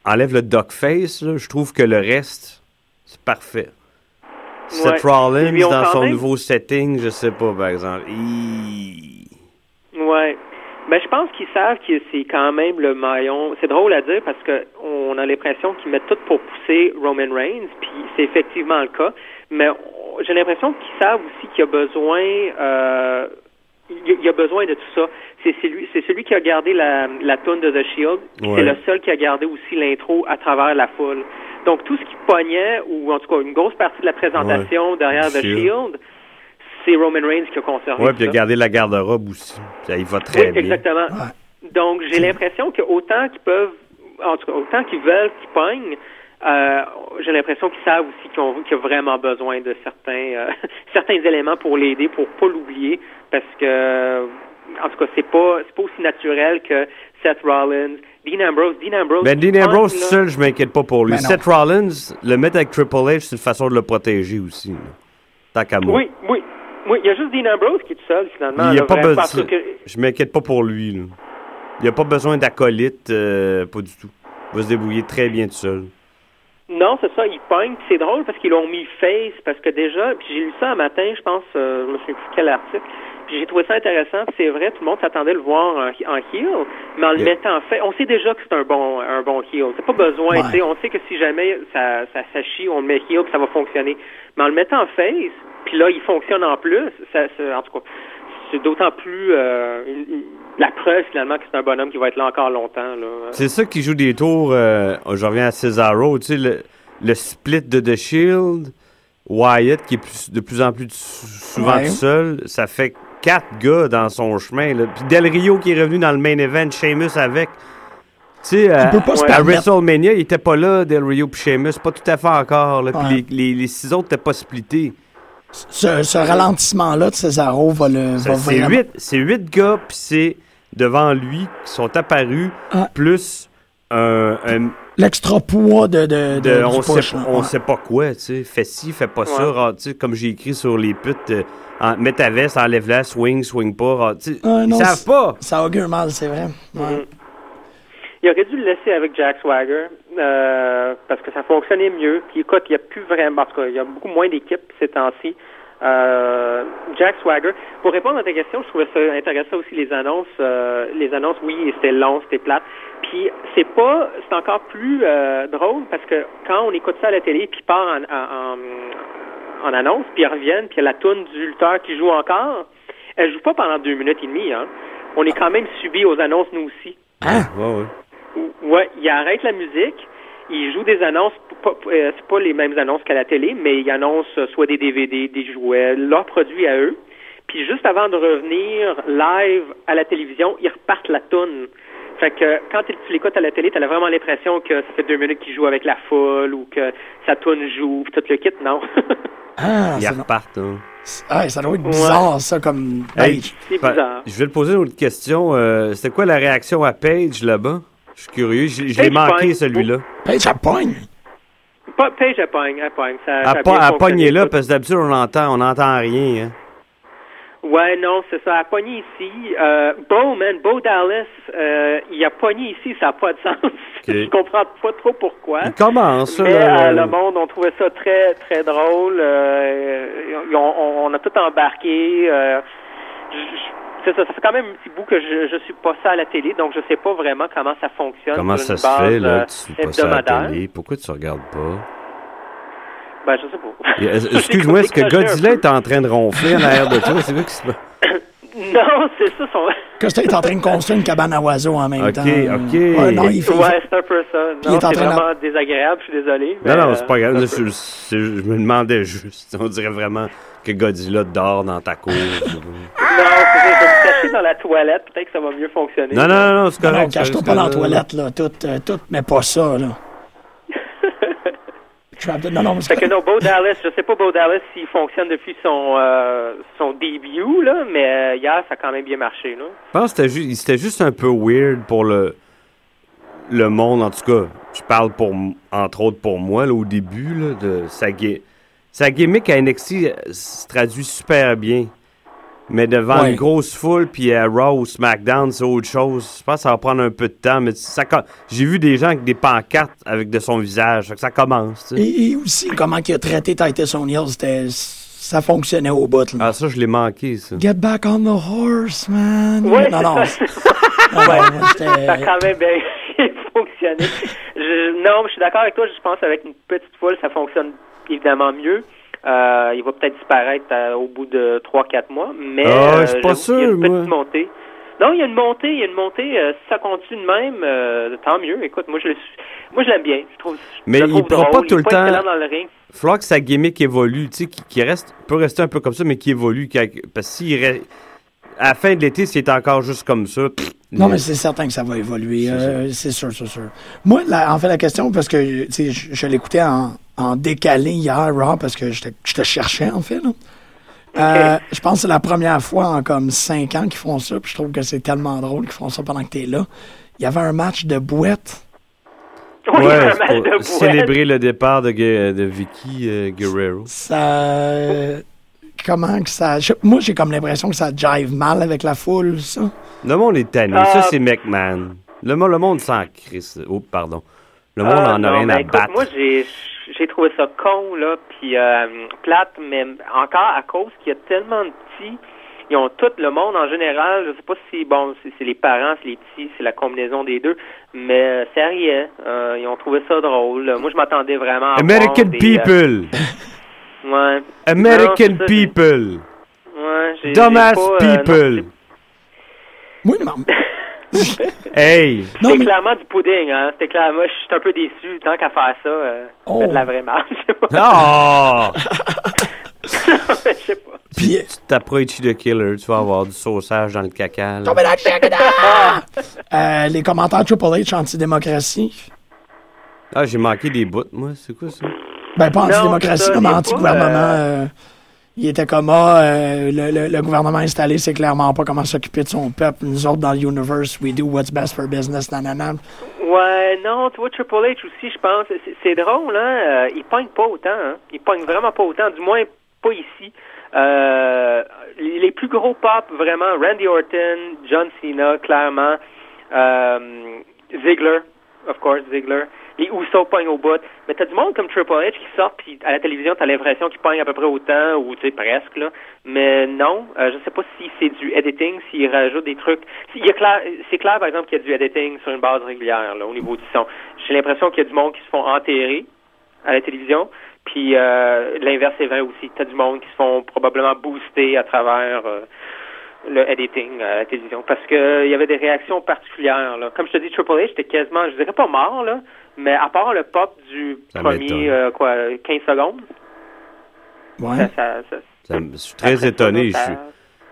enlève le duck face, là, je trouve que le reste, c'est parfait. Seth Rollins, dans son même- nouveau setting, je sais pas, par exemple. Il- Ouais. Ben, je pense qu'ils savent que c'est quand même le maillon. C'est drôle à dire parce que on a l'impression qu'ils mettent tout pour pousser Roman Reigns, puis c'est effectivement le cas. Mais j'ai l'impression qu'ils savent aussi qu'il y a besoin, euh, il y a besoin de tout ça. C'est celui, c'est celui qui a gardé la, la tune de The Shield. Ouais. C'est le seul qui a gardé aussi l'intro à travers la foule. Donc tout ce qui pognait, ou en tout cas une grosse partie de la présentation derrière The Shield. Shield, c'est Roman Reigns qui a conservé. Ouais, tout puis il a gardé la garde-robe aussi. Ça, il va très Oui, bien. exactement. Donc, j'ai l'impression que autant qu'ils peuvent, en tout cas, autant qu'ils veulent qu'ils pognent, euh, j'ai l'impression qu'ils savent aussi qu'ils ont, qu'il y a vraiment besoin de certains, euh, [LAUGHS] certains éléments pour l'aider, pour pas l'oublier, parce que, en tout cas, c'est pas, c'est pas aussi naturel que Seth Rollins, Dean Ambrose, Dean Ambrose. Ben, Dean Ambrose pogne, tout là. seul, je m'inquiète pas pour lui. Ben. Seth Rollins, le mettre avec Triple H, c'est une façon de le protéger aussi. là. Tant qu'à moi. Oui, oui. Oui, il y a juste Dean Ambrose qui est tout seul, finalement. Il y a là, pas besoin- que- Je m'inquiète pas pour lui. là. Il n'y a pas besoin d'acolyte, euh, pas du tout. Il va se débrouiller très bien tout seul. Non, c'est ça, ils pognent. Puis C'est drôle parce qu'ils l'ont mis face, parce que déjà, puis j'ai lu ça un matin, je pense, euh, je me souviens plus quel article, puis j'ai trouvé ça intéressant. puis C'est vrai, tout le monde s'attendait à le voir en, en heel, mais en le Yeah. mettant en face, on sait déjà que c'est un bon un bon heel. C'est pas besoin, Ouais. tu sais, on sait que si jamais ça, ça, ça chie, on le met heel, puis ça va fonctionner. Mais en le mettant en face, puis là, il fonctionne en plus, ça, ça- en tout cas, c'est d'autant plus euh, une- une- la preuve finalement que c'est un bonhomme qui va être là encore longtemps. Là. C'est ça qui joue des tours. euh, je reviens à Cesaro. Tu sais, le, le split de The Shield, Wyatt qui est plus- de plus en plus souvent Ouais. tout seul, ça fait quatre gars dans son chemin. Là. Puis Del Rio qui est revenu dans le main event, Sheamus avec. Tu sais, à, se à permettre. WrestleMania, il était pas là, Del Rio puis Sheamus, pas tout à fait encore. Là. Puis Ouais. les, les, les six autres n'étaient pas splittés. Ce, ce ralentissement-là de Cesaro va le. Ça, va C'est vraiment- huit, c'est huit gars, puis c'est devant lui qui sont apparus, Ah. plus un, un- L'extra poids de. de, de- on, push, sait, là. on Ouais. sait pas quoi, tu sais. Fais ci, fais pas ça. Ouais. tu sais, comme j'ai écrit sur les putes, euh, en- mets ta veste, enlève-la, swing, swing pas. tu sais, Ah, ils non, savent pas. Ça augure mal, c'est vrai. Ouais. Mhm. Il aurait dû le laisser avec Jack Swagger euh, parce que ça fonctionnait mieux. Puis écoute, il n'y a plus vraiment, en tout cas, il y a beaucoup moins d'équipes ces temps-ci. Euh, Jack Swagger. Pour répondre à ta question, je trouvais ça intéressant aussi les annonces. euh, les annonces, oui, c'était long, c'était plate. Puis c'est pas, c'est encore plus euh, drôle parce que quand on écoute ça à la télé, puis part en, en, en annonce, puis ils reviennent, puis il y a la toune du lutteur qui joue encore. Elle joue pas pendant deux minutes et demie. Hein. On est quand même subi aux annonces nous aussi. Hein? Ouais, ouais. Ouais, il arrête la musique, il joue des annonces, euh, c'est pas les mêmes annonces qu'à la télé, mais il annonce euh, soit des DVD, des jouets, leurs produits à eux. Puis juste avant de revenir live à la télévision, ils repartent la toune. Fait que quand tu l'écoutes à la télé, t'as vraiment l'impression que ça fait deux minutes qu'il joue avec la foule ou que sa toune joue, puis tout le kit, non? [LAUGHS] Ah, Ils repartent. hein. ah, ça doit être bizarre, ça, comme. Hey, C'est fa- bizarre. Je vais te poser une autre question. euh, C'était quoi la réaction à Paige là-bas? Je suis curieux. Je, je l'ai Paige manqué, celui-là. Paige, elle pogne. Pas, Paige, elle pogne, elle pogne. Ça, À, à pogner là, parce que d'habitude, on entend, on entend rien. Hein. Ouais, non, c'est ça. Elle a pogné ici. Euh, Bo, man, Bo Dallas, euh, il a pogné ici, ça n'a pas de sens. [LAUGHS] Je comprends pas trop pourquoi. Il commence, ça, Mais là. euh, le monde, on trouvait ça très, très drôle. Euh, on, on a tout embarqué. Euh, je- c'est ça, fait quand même un petit bout que je, je suis pas ça à la télé, donc je sais pas vraiment comment ça fonctionne. Comment sur ça une se base, fait, là, euh, que tu suis pas ça à la télé? Pourquoi tu regardes pas? Ben, je sais pas. [LAUGHS] Excuse-moi, est-ce que Godzilla est en train de ronfler en arrière de toi? C'est vrai que c'est pas... [COUGHS] Non, c'est ça. Son... Costa est en train de construire une cabane à oiseaux en même Ok, temps. ok. Ouais, non, il fait. il fait- Ouais, c'est un peu ça. il est Non, en c'est de- vraiment désagréable, je suis désolé. Non, mais, non, euh, c'est pas grave. c'est- c'est- je me demandais juste. On dirait vraiment que Godzilla dort dans ta cour. Non, c'est ça, je vais me cacher dans la toilette, peut-être que ça va mieux fonctionner. non, non, non, c'est correct. non, cache-toi pas dans la toilette, là. Tout, euh, tout, mais pas ça, là. Trapped- Non, non, mais c'est Fait que non, Bo Dallas, je sais pas Bo Dallas s'il fonctionne depuis son euh, son début, là, mais euh, hier, ça a quand même bien marché, là. Je pense que c'était ju- c'était juste un peu weird pour le, le monde, en tout cas. Je parle pour, m- entre autres pour moi, là, au début, là, de sa, sa gimmick à NXT euh, se traduit super bien. Mais devant Ouais. une grosse foule, puis à Raw ou SmackDown, c'est autre chose. Je pense que ça va prendre un peu de temps, mais ça, j'ai vu des gens avec des pancartes avec de son visage. Ça commence, tu sais. Et, et aussi, comment il a traité Titus O'Neill, c'était, ça fonctionnait au bout. là. Ah, ça, je l'ai manqué, ça. Get back on the horse, man. Ouais, non, non. [LAUGHS] c'est- non, Ça a quand même bien [LAUGHS] fonctionné. Je- non, mais je suis d'accord avec toi. Je pense avec une petite foule, ça fonctionne évidemment mieux. Euh, il va peut-être disparaître euh, au bout de 3-4 mois, mais Ah, euh, je suis pas j'avoue qu'il y a une petite moi. montée. Non, il y a une montée, il y a une montée. euh, si ça continue de même, euh, tant mieux. Écoute, moi je le suis- moi je l'aime bien. Je trouve. Mais je le il trouve pourra drôle. pas tout il le pas temps- dans le ring. Il falloir que sa gimmick évolue, tu sais, qui, qui reste, peut rester un peu comme ça, mais qui évolue. qui- parce que s'il reste- à la fin de l'été, s'il est encore juste comme ça. pff, Non, il- mais c'est certain que ça va évoluer. C'est euh, sûr, c'est sûr. Moi, la- en fait, la question, parce que je l'écoutais en, en décalé hier, Raw, parce que je te, je te cherchais, en fait. là. Euh, je pense que c'est la première fois en comme cinq ans qu'ils font ça, puis je trouve que c'est tellement drôle qu'ils font ça pendant que t'es là. Il y avait un match de bouette. Oui, Ouais, un c'est match pour de bouette. célébrer le départ de, de Vicky euh, Guerrero. Ça. Comment que ça. je- moi, j'ai comme l'impression que ça jive mal avec la foule, ça. Le monde est tanné. Ça, c'est McMahon. Le, le monde s'en crisse. Oh, pardon. Le monde Ah, en a non, rien à écoute, battre. Moi, j'ai j'ai trouvé ça con, là, puis euh, plate, mais encore à cause qu'il y a tellement de petits. Ils ont tout le monde en général. Je sais pas si, bon, c'est c'est les parents, c'est les petits, c'est la combinaison des deux, mais euh, c'est rien. Euh, ils ont trouvé ça drôle. Moi, je m'attendais vraiment à American des, people. euh, [LAUGHS] ouais. American Non, ça, people. Ouais, j'ai- Dumbass euh, non, people. Oui, non. [LAUGHS] [LAUGHS] hey. Non, C'était mais- clairement du pudding, hein. C'était clairement, je suis un peu déçu. Tant qu'à faire ça, euh, Oh. de la vraie marche. [LAUGHS] Oh! [LAUGHS] Je sais pas. Puis, tu t'approches de Killer, tu vas avoir du sauçage dans le caca. là. Tombez dans le caca! Euh, les commentaires Triple H anti-démocratie. Ah, j'ai manqué des bouts, moi. C'est quoi ça? Ben, pas Non, anti-démocratie, mais anti-gouvernement. pas, euh, il était comme, ah, euh, le, le- gouvernement installé, c'est clairement pas comment s'occuper de son peuple. Nous autres, dans l'universe, we do what's best for business, nanana. Ouais, non, tu vois, Triple H aussi, je pense, c'est- drôle, hein, euh, il pogne pas autant, hein, il pogne vraiment pas autant, du moins pas ici. Euh, les les plus gros pop, vraiment, Randy Orton, John Cena, clairement, euh, Ziggler, of course, Ziggler, les Usos pognent au bout, mais t'as du monde comme Triple H qui sort, puis à la télévision, t'as l'impression qu'il pogne à peu près autant, ou tu sais, presque, là, mais non, euh, je sais pas si c'est du editing, s'il rajoute des trucs, il y a clair, c'est clair, par exemple, qu'il y a du editing sur une base régulière, là, au niveau du son. J'ai l'impression qu'il y a du monde qui se font enterrer à la télévision, puis euh, l'inverse est vrai aussi. T'as du monde qui se font probablement booster à travers euh, le editing à la télévision, parce que il y avait des réactions particulières, là. Comme je te dis, Triple H, était quasiment, je dirais pas mort, là, mais à part le pop du Ça premier, euh, quoi, 15 secondes, Ouais. ça, ça, ça- Ça me- je suis très étonné. Je, suis-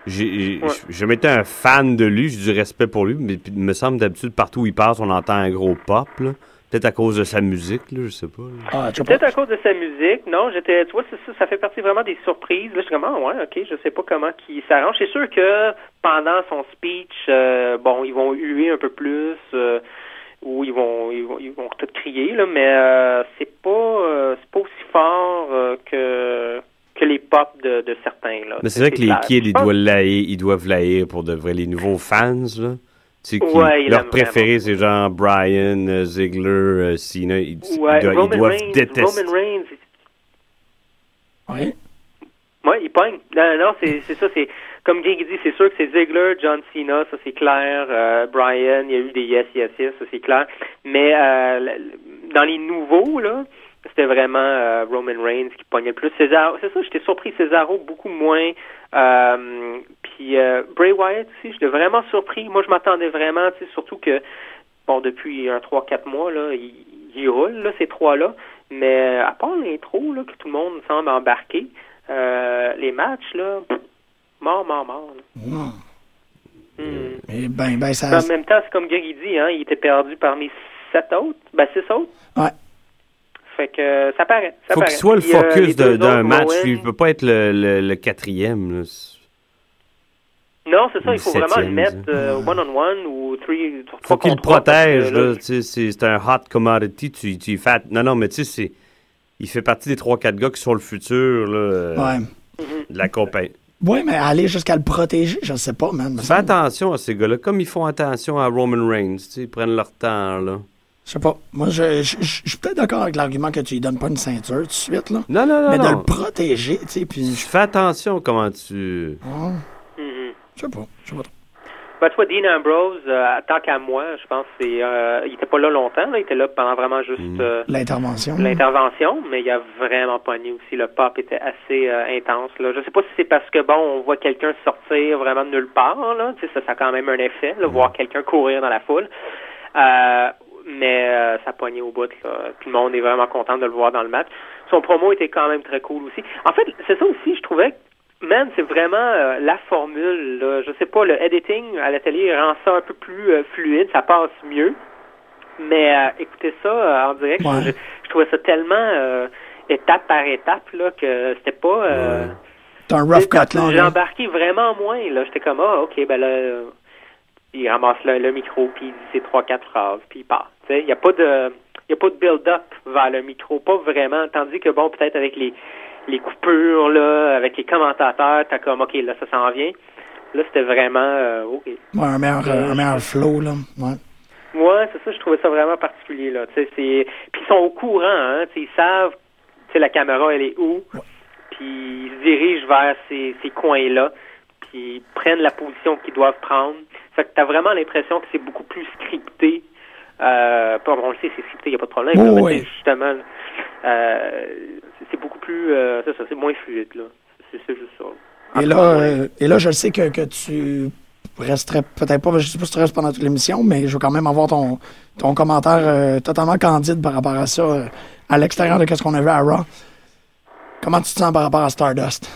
j'ai- Ouais. je, je m'étais un fan de lui, j'ai du respect pour lui, mais il me semble d'habitude, partout où il passe, on entend un gros pop. là. Peut-être à cause de sa musique, là, je sais pas. là. Ah, Peut-être à cause de sa musique. Non, j'étais, tu vois, c'est ça, ça fait partie vraiment des surprises. Là, je suis comme, ah, ouais, ok, je sais pas comment qui s'arrange. C'est sûr que pendant son speech, euh, bon, ils vont huer un peu plus, euh, ou ils vont, ils vont, ils vont tout crier, là, mais euh, c'est pas, euh, c'est pas aussi fort euh, que que les pop de, de certains, là. Mais c'est vrai que les clair. kids, ils doivent l'haïr, ils doivent l'haïr pour de vrai. Les nouveaux fans, là. Tu sais, Ouais, leur préféré, c'est genre Brian, euh, Ziggler, euh, Cena. Ils, ils Ouais, doivent, ils Roman doivent Reigns, détester. Roman Reigns, Ouais. Oui, il pogne. Non, non, c'est c'est ça. C'est comme Guy dit, c'est sûr que c'est Ziggler, John Cena, ça c'est clair. Euh, Brian, il y a eu des yes, yes, yes, ça c'est clair. Mais euh, dans les nouveaux là, c'était vraiment euh, Roman Reigns qui pognait le plus. César, c'est ça, j'étais surpris. Cesaro beaucoup moins. Euh, puis euh, Bray Wyatt aussi, j'étais vraiment surpris. Moi, je m'attendais vraiment, tu sais, surtout que bon, depuis un 3-4 mois là, il, il roule là ces trois là. Mais à part l'intro là, que tout le monde semble embarquer. Euh, les matchs, là, mort, mort, mort. là. Et ben, ben, ça. En même temps, c'est comme Greg il dit, hein, il était perdu parmi sept autres, ben six autres. Ouais. Fait que euh, ça paraît. Ça Faut qu'il soit le Puis, euh, focus d'un match. Rowan- Il peut pas être le, le- le quatrième. là. Non, c'est ça, il faut vraiment le mettre euh, one-on-one ou three, Faut qu'il le protège. là, C'est un hot commodity. Tu, tu fais... Non, non, mais tu sais, c'est- il fait partie des 3-4 gars qui sont le futur là, euh, Ouais. de la compagnie. Ouais, mais aller jusqu'à le protéger, je sais pas, man. Fais attention à ces gars-là. Comme ils font attention à Roman Reigns. tu sais, Ils prennent leur temps. là. Je sais pas. Moi, je, je, je- je suis peut-être d'accord avec l'argument que tu lui donnes pas une ceinture tout de suite, là. Non, non, non. mais de le protéger, tu sais, puis... Fais attention comment tu. Ouais, mhm. Je sais pas. Je sais pas trop. Ben, tu vois, Dean Ambrose, euh, tant qu'à moi, je pense c'est, euh, il était pas là longtemps, là, il était là pendant vraiment juste Mm. euh, L'intervention. l'intervention, mais il a vraiment pogné aussi. Le pop était assez euh, intense. Là. Je sais pas si c'est parce que bon, on voit quelqu'un sortir vraiment de nulle part. Là. Tu sais, ça, ça a quand même un effet, là, voir quelqu'un courir dans la foule. Euh, mais euh, ça pogné au bout. Là. Puis le monde est vraiment content de le voir dans le match. Son promo était quand même très cool aussi. En fait, c'est ça aussi, je trouvais. Man, c'est vraiment euh, la formule. Là. Je sais pas, le editing à la télé rend ça un peu plus euh, fluide, ça passe mieux. Mais euh, écoutez ça en direct, Ouais. je, je trouvais ça tellement étape par étape là que c'était pas. Ouais. T'as un rough cut, là. J'ai embarqué vraiment moins. là. J'étais comme ah ok ben là, il ramasse le, le micro puis il dit ses trois quatre phrases puis il part. Il y a pas de il y a pas de build-up vers le micro, pas vraiment. Tandis que bon peut-être avec les les coupures là, avec les commentateurs, t'as comme ok là ça s'en vient. Là c'était vraiment euh, ok. Ouais, un meilleur, euh, un meilleur flow, là. Ouais. Ouais, c'est ça, je trouvais ça vraiment particulier là. Tu sais, c'est puis ils sont au courant, hein. Tu sais, ils savent, tu sais, la caméra elle est où, puis ils se dirigent vers ces, ces coins-là, puis ils prennent la position qu'ils doivent prendre. Fait que t'as vraiment l'impression que c'est beaucoup plus scripté. Euh, pas, on le sait, c'est scripté, y a pas de problème. Oh, là, oui. justement, euh, c'est- beaucoup plus, euh, c'est ça, c'est moins fluide là. C'est juste ça. Et là, euh, et là, je sais que, que tu resterais peut-être pas, je sais pas si tu restes pendant toute l'émission, mais je veux quand même avoir ton, ton commentaire euh, totalement candide par rapport à ça, euh, à l'extérieur de ce qu'on a vu à Raw. Comment tu te sens par rapport à Stardust?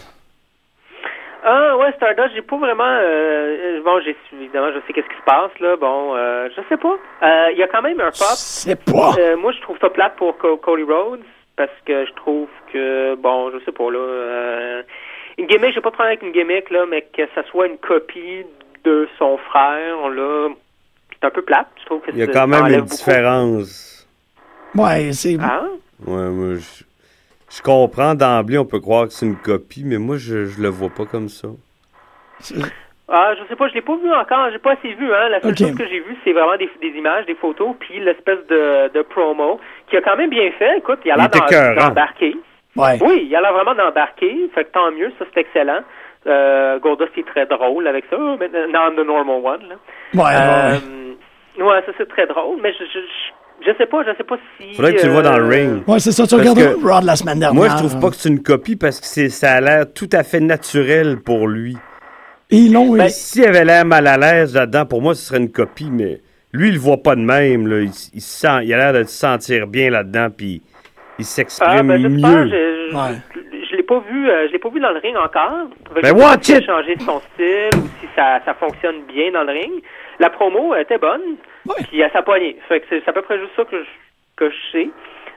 Ah ouais, Stardust, j'ai pas vraiment. Euh, euh, bon, j'ai évidemment, je sais qu'est-ce qui se passe là. Bon, euh, je sais pas. Euh, Il y a quand même un pop. C'est pas. Euh, moi, je trouve ça plate pour Co- Cody Rhodes parce que je trouve que bon, je sais pas là. Euh, une gimmick, j'ai pas de problème avec une gimmick là, mais que ça soit une copie de son frère là, c'est un peu plate. Je trouve que Il y a quand même une beaucoup. différence. Ouais, c'est. Ah? Ouais, moi, je, je comprends d'emblée, on peut croire que c'est une copie, mais moi, je, je le vois pas comme ça. Ah, je sais pas, je l'ai pas vu encore, j'ai pas assez vu, hein. La seule chose que j'ai vu, c'est vraiment des, des images, des photos, puis l'espèce de, de promo, qui a quand même bien fait. Écoute, il a l'air écœurant. d'embarquer. Ouais. Oui, il a l'air vraiment d'embarquer, fait que tant mieux, ça c'est excellent. Euh, Goldust est très drôle avec ça, mais dans The Normal One, là. Ouais, ouais, Euh, ouais, ça c'est très drôle, mais je, je, je, je sais pas, je sais pas si... Faudrait que tu le vois dans le euh, ring. ouais. C'est ça, tu regardes de la semaine dernière. Moi, je trouve pas que c'est une copie parce que c'est, ça a l'air tout à fait naturel pour lui. Et ils l'ont. Ben, S'il avait l'air mal à l'aise là-dedans, pour moi, ce serait une copie, mais lui, il le voit pas de même. Là. Il, il se sent, il a l'air de se sentir bien là-dedans, puis il Ah, s'exprime ben, j'espère, mieux. je, je, Ouais. je l'ai pas vu, euh, je l'ai pas vu dans le ring encore. Ben, je sais pas watch s'il a it! changé son style ou si ça, ça fonctionne bien dans le ring. La promo était bonne, Ouais. puis elle s'est poignée. Fait que c'est c'est à peu près juste ça que je, que je sais.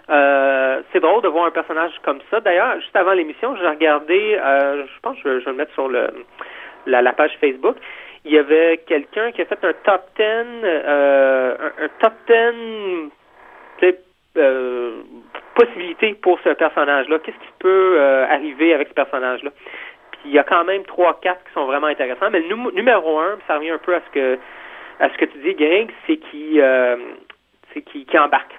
Euh, c'est drôle de voir un personnage comme ça. D'ailleurs, juste avant l'émission, j'ai regardé, euh, je pense que je vais le mettre sur le, la, la page Facebook. Il y avait quelqu'un qui a fait un top 10, euh, un, un top 10 tu sais, euh, possibilités pour ce personnage-là. Qu'est-ce qui peut euh, arriver avec ce personnage-là? Puis il y a quand même trois, quatre qui sont vraiment intéressants. Mais le num- numéro un, ça revient un peu à ce que à ce que tu dis, Greg, c'est qui euh, c'est qui, qui embarque.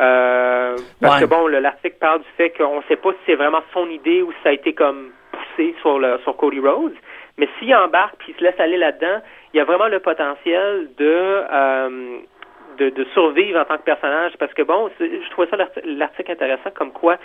Euh, parce Ouais. que bon, le- l'article parle du fait qu'on ne sait pas si c'est vraiment son idée ou si ça a été comme poussé sur le sur Cody Rhodes. Mais s'il embarque puis il se laisse aller là-dedans, il y a vraiment le potentiel de euh, de, de survivre en tant que personnage parce que bon, je trouvais ça l'arti- l'article intéressant comme quoi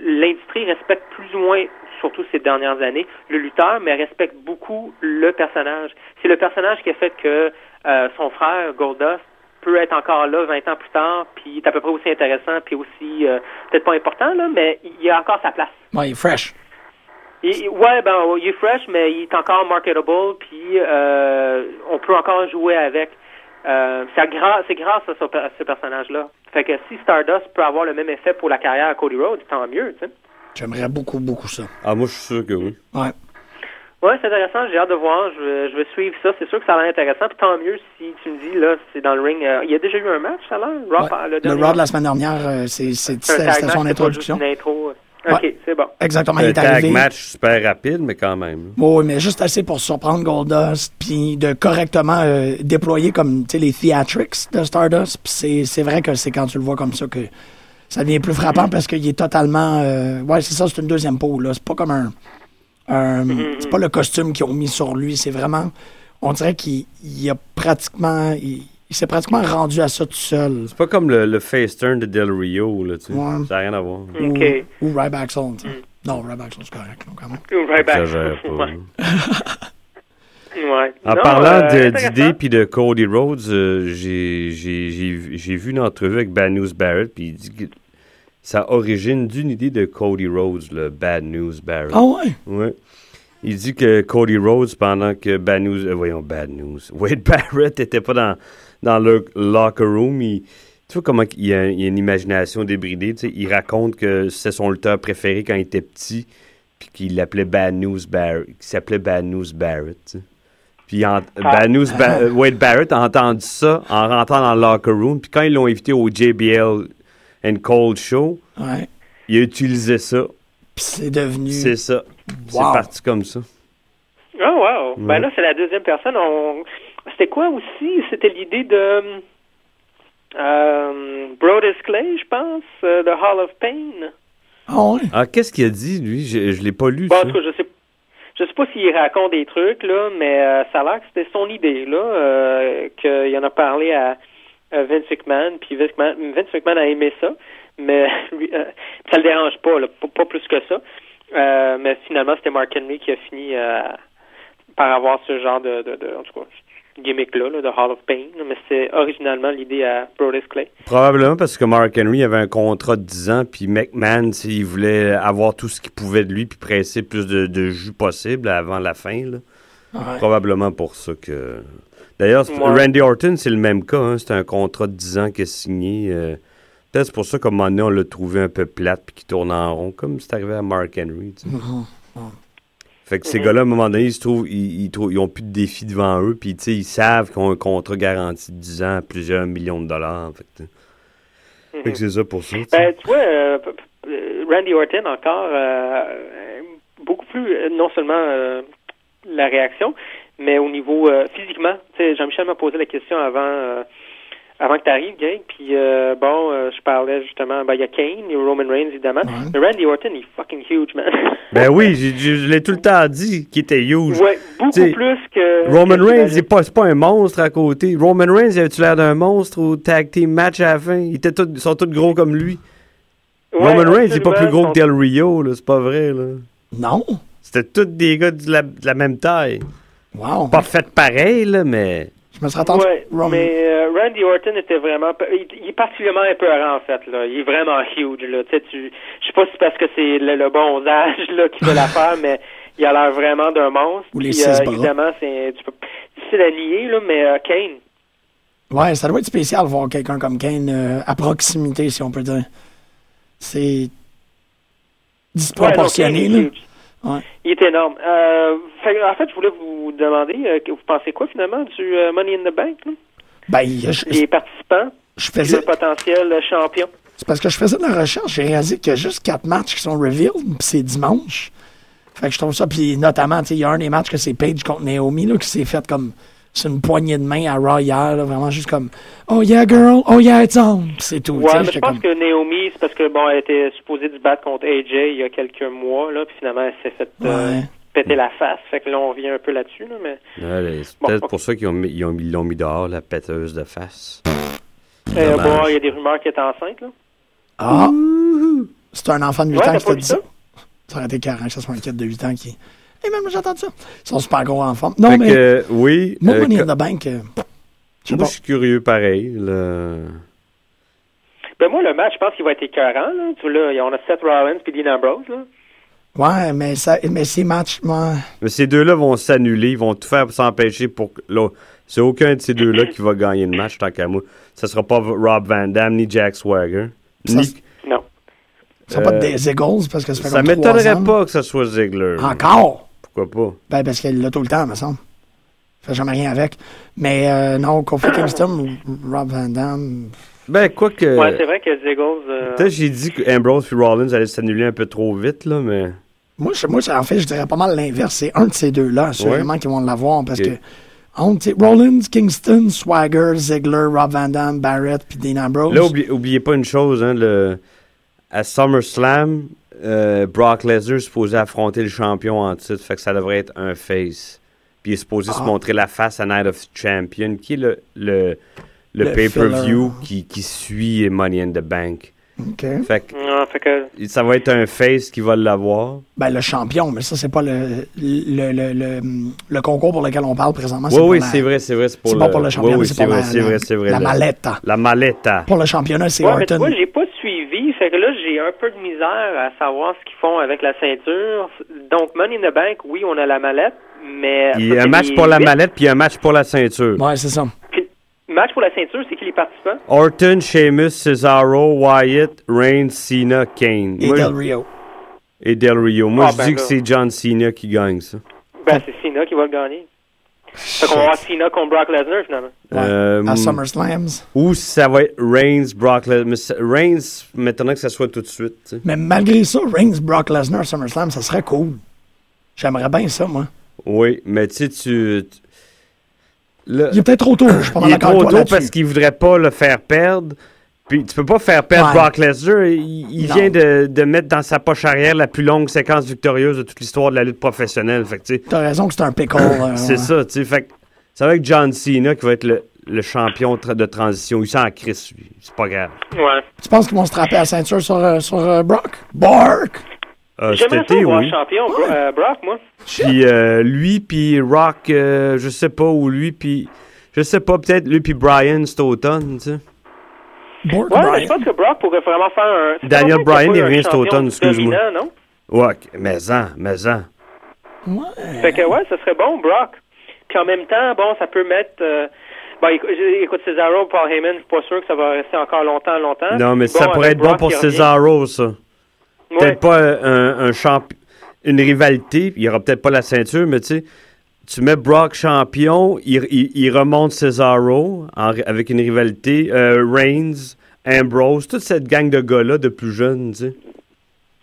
l'industrie respecte plus ou moins, surtout ces dernières années, le lutteur, mais respecte beaucoup le personnage. C'est le personnage qui a fait que euh, son frère Goldust peut être encore là 20 ans plus tard, puis est à peu près aussi intéressant, puis aussi euh, peut-être pas important là, mais il a encore sa place. Il est fresh. Il- il- ouais, ben il est fresh, mais il est encore marketable, puis euh, on peut encore jouer avec. Euh, c'est grâce, à ce, à ce personnage-là. Fait que si Stardust peut avoir le même effet pour la carrière à Cody Rhodes, tant mieux, tu sais. J'aimerais beaucoup, beaucoup ça. Ah, moi, je suis sûr que oui. Ouais. Ouais, c'est intéressant. J'ai hâte de voir. Je vais, je vais suivre ça. C'est sûr que ça a l'air intéressant. Puis tant mieux si tu me dis, là, c'est dans le ring. Euh, il y a déjà eu un match, ça Ouais. par- Le Raw de la semaine dernière, euh, c'est- c'est- C'est un c'était son introduction. intro. OK, Ouais. c'est bon. Exactement, il est tag arrivé. match super rapide, mais quand même. Oui, mais juste assez pour surprendre Goldust, puis de correctement euh, déployer comme tu sais, les theatrics de Stardust. Puis c'est, c'est vrai que c'est quand tu le vois comme ça que ça devient plus frappant parce qu'il est totalement. euh, ouais, c'est ça, c'est une deuxième peau. Là. C'est pas comme un. un- c'est pas le costume qu'ils ont mis sur lui, c'est vraiment. On dirait qu'il il a pratiquement. Il, il s'est pratiquement rendu à ça tout seul. C'est pas comme le, le face turn de Del Rio, là, tu sais. Ouais. Ça n'a rien à voir. Ou, ou Ryback Soul, tu sais. Non, Ryback Soul, c'est correct, non, quand même. Right back. J'exagère pas. [LAUGHS] Ouais. Ouais. En Non, parlant euh, d'idées puis de Cody Rhodes, euh, j'ai j'ai- j'ai vu- j'ai vu une entrevue avec Bad News Barrett, puis il dit que ça origine d'une idée de Cody Rhodes, le Bad News Barrett. Ah ouais? Ouais. Il dit que Cody Rhodes, pendant que Bad News, euh, voyons, Bad News, [LAUGHS] Wade Barrett était pas dans, dans le locker room, il, tu vois comment il y, a, il y a une imagination débridée, tu sais, il raconte que c'est son lutteur préféré quand il était petit, puis qu'il l'appelait Bad News Barrett, s'appelait Bad News Barrett, tu sais. Puis en- Bad News Ba- euh, Wade Barrett a entendu ça en rentrant dans le locker room, puis quand ils l'ont invité au JBL and Cold Show, Ouais. il a utilisé ça. Puis c'est devenu. C'est ça. C'est parti comme ça. Oh, wow. Ouais. Ben là, c'est la deuxième personne. On... C'était quoi aussi? C'était l'idée de euh, Brodus Clay, je pense, euh, The Hall of Pain. Ah ouais? Ah, qu'est-ce qu'il a dit, lui? Je, je l'ai pas lu, Bon, en ça. tout cas, je sais je sais pas s'il raconte des trucs, là, mais euh, ça a l'air que c'était son idée, là, euh, qu'il en a parlé à, à Vince McMahon, puis Vince McMahon, Vince McMahon a aimé ça, mais [LAUGHS] lui, euh, ça le dérange pas, là, pas, pas plus que ça. Euh, mais finalement, c'était Mark Henry qui a fini euh, par avoir ce genre de, de, de en tout cas, gimmick-là, là, de Hall of Pain, mais c'est originalement l'idée à Brodus Clay. Probablement parce que Mark Henry avait un contrat de 10 ans, puis McMahon, il voulait avoir tout ce qu'il pouvait de lui, puis presser plus de, de jus possible avant la fin. Là. Ouais. Probablement pour ça que. D'ailleurs, Ouais. Randy Orton, c'est le même cas. Hein. C'est un contrat de 10 ans qu'il a signé. euh, Peut-être c'est pour ça qu'à un moment donné, on l'a trouvé un peu plate puis qu'il tourne en rond, comme c'est arrivé à Mark Henry. tu sais. Fait que ces Mhm. gars-là, à un moment donné, ils se trouvent, ils, ils, trouvent- ils ont plus de défis devant eux, puis ils savent qu'ils ont un contrat garanti de 10 ans à plusieurs millions de dollars. Fait que, Mhm. que c'est ça pour ça. Ben, tu vois, euh, euh, Randy Orton encore euh, beaucoup plus, non seulement euh, la réaction, mais au niveau physiquement. Jean-Michel m'a posé la question avant avant que tu arrives, Greg. Puis euh, bon, euh, je parlais justement, ben il y a Kane, il y a Roman Reigns évidemment. Ouais. Mais Randy Orton, il est fucking huge, man. [LAUGHS] Ben oui, je l'ai tout le temps dit qu'il était huge. ouais, beaucoup T'sais, plus que. Roman que Reigns, j'imagine. il est pas, c'est pas un monstre à côté. Roman Reigns, avait-tu l'air d'un monstre au tag team match à la fin? Ils, étaient tous, ils sont tous gros comme lui. Ouais, Roman Reigns, il est pas plus gros que Del Rio, là. C'est pas vrai, là. Non? C'était tous des gars de la, de la même taille. Wow. Pas fait pareil, là, mais. Je me serais attendu. Ouais, mais euh, Randy Orton était vraiment, il, il est particulièrement épeurant en fait là. Il est vraiment huge là. Tu sais, tu, je sais pas si c'est parce que c'est le, le bon âge là qui fait [LAUGHS] l'affaire, mais il a l'air vraiment d'un monstre. Ou les Puis, six euh, bras. évidemment, c'est difficile à nier là, mais euh, Kane. Ouais, ça doit être spécial de voir quelqu'un comme Kane euh, à proximité, si on peut dire. C'est Ouais, non, disproportionné, là. Ouais. Il est énorme. Euh, fait- en fait, je voulais vous demander, euh, vous pensez quoi finalement du euh, Money in the Bank, là? Ben, je, les participants, je faisais. le potentiel champion. C'est parce que je faisais de la recherche, j'ai réalisé qu'il y a juste quatre matchs qui sont revealed, puis c'est dimanche. Fait que je trouve ça, puis notamment, tu sais, il y a un des matchs que c'est Paige contre Naomi, là, qui s'est fait comme. C'est une poignée de main à Raw hier, là, vraiment juste comme Oh yeah, girl, oh yeah, it's on. C'est tout. Ouais, mais je pense comme- que Naomi, c'est parce que bon, elle était supposée se battre contre AJ il y a quelques mois, là, puis finalement elle s'est fait euh, Ouais. péter la face. Fait que là, on revient un peu là-dessus, là, mais Ouais, c'est Bon, peut-être pour ça qu'ils ont mis- ils ont mis- ils l'ont mis dehors, la péteuse de face. euh, Dommage. bon, il y a des rumeurs qu'elle est enceinte, là. Ah! C'est un enfant de 8 Ouais, ans qui t'a dit ça? ça? Ça aurait été carré que ce soit un kid de 8 ans qui. Et même, j'ai entendu ça. Ils sont super gros enfants. Non, Fait mais. que, euh, oui. Moi, euh, Money in quand- the Bank. euh, je sais moi, pas. je suis curieux pareil. là. Ben moi, le match, je pense qu'il va être écœurant, là. Tu vois, là, on a Seth Rollins puis Dean Ambrose, là. Ouais, mais, ça, mais ces matchs, moi. Mais ces deux-là vont s'annuler, ils vont tout faire pour s'empêcher pour que l'autre- C'est aucun de ces deux-là qui va gagner le match, tant qu'à moi. Ça sera pas Rob Van Dam ni Jack Swagger. Ça, Ni- c'est- Non. Ça pas Euh, des Eagles parce que ça fait ça m'étonnerait pas que ce soit Ziggler. Encore? Pourquoi pas? Ben, parce qu'il l'a tout le temps, me semble. Fait jamais rien avec. Mais euh, non, Kofi Kingston ou Rob Van Dam. Ben, quoi que. Ouais, c'est vrai que les Eagles. euh, Peut-être j'ai dit que Ambrose et Rollins allaient s'annuler un peu trop vite, là, mais. Moi, je- moi, en fait, je dirais pas mal l'inverse. C'est un de ces deux-là, assurément, qui vont l'avoir. Parce que Rollins, Kingston, Swagger, Ziggler, Rob Van Dam, Barrett, puis Dean Ambrose. Là, oublie- oubliez pas une chose, hein, le... à SummerSlam, euh, Brock Lesnar est supposé affronter le champion en titre, fait que ça devrait être un face. Puis il est supposé se Ah. montrer la face à Night of Champion, qui est le, le, le, Le pay-per-view qui, qui suit Money in the Bank? OK. Fait que non, fait que. ça va être un face qui va l'avoir. Ben, le champion, mais ça, c'est pas le, le, le, le, le concours pour lequel on parle présentement. Oui, oui, la- c'est vrai, c'est vrai. C'est pour C'est le... pas pour le championnat, Oui, oui, c'est pour vrai, la, c'est vrai, c'est vrai. la. La maletta. Pour le championnat, c'est Ouais, mais j'ai pas suivi. Fait que là, j'ai un peu de misère à savoir ce qu'ils font avec la ceinture. Donc, Money in the Bank, oui, on a la mallette, mais. Il y a un match pour la mallette, puis un match pour la ceinture. Ouais, c'est ça. Puis, match pour la ceinture, c'est qui les participants? Orton, Sheamus, Cesaro, Wyatt, Reigns, Cena, Kane. Et Moi, Del Rio. et Del Rio. Moi, Ah, je ben dis que c'est John Cena qui gagne ça. Ben, c'est Cena qui va le gagner. Fait qu'on va voir Cena contre Brock Lesnar, finalement. Ouais. Euh, À SummerSlams. Ou ça va être Reigns, Brock Lesnar. Mais c'est- Reigns, maintenant que ça soit tout de suite. tu sais. Mais malgré ça, Reigns, Brock Lesnar, SummerSlam, ça serait cool. J'aimerais bien ça, moi. Oui, mais tu sais, tu. Il est peut-être trop tôt, je mal il est trop tôt parce qu'il voudrait pas le faire perdre. Puis tu peux pas faire perdre Ouais. Brock Lesnar. Il, il vient de, de mettre dans sa poche arrière la plus longue séquence victorieuse de toute l'histoire de la lutte professionnelle. Fait que, tu sais, T'as raison que c'est un pickle. [COUGHS] euh, C'est ouais. ça, tu sais. Fait que ça va être John Cena qui va être le, le champion tra- de transition. Il s'en crisse, lui. C'est pas grave. Ouais. Tu penses qu'ils vont se trapper la ceinture sur, euh, sur euh, Brock? Bark! Euh, cet J'aimerais ça été, voir oui. champion, Bro- euh, Brock, moi. Puis euh, lui, puis Rock, euh, je sais pas, ou lui, puis... Je sais pas, peut-être lui puis Brian cet automne, tu sais. Ouais, mais je pense que Brock pourrait vraiment faire un. Daniel Bryan, eu revient cet automne, excuse-moi. Ouais, mais en, mais en. Ouais. Fait que ouais, ça serait bon, Brock. Puis en même temps, bon, ça peut mettre. euh, Bon, écoute, Cesaro, Paul Heyman, je suis pas sûr que ça va rester encore longtemps, longtemps. Non, mais ça pourrait être bon pour. Cesaro, ça. Ouais. Peut-être pas un, un champ... une rivalité, il y aura peut-être pas la ceinture, mais tu sais, tu mets Brock champion, il, il- il remonte Cesaro en- avec une rivalité, euh, Reigns, Ambrose, toute cette gang de gars-là de plus jeunes, tu sais.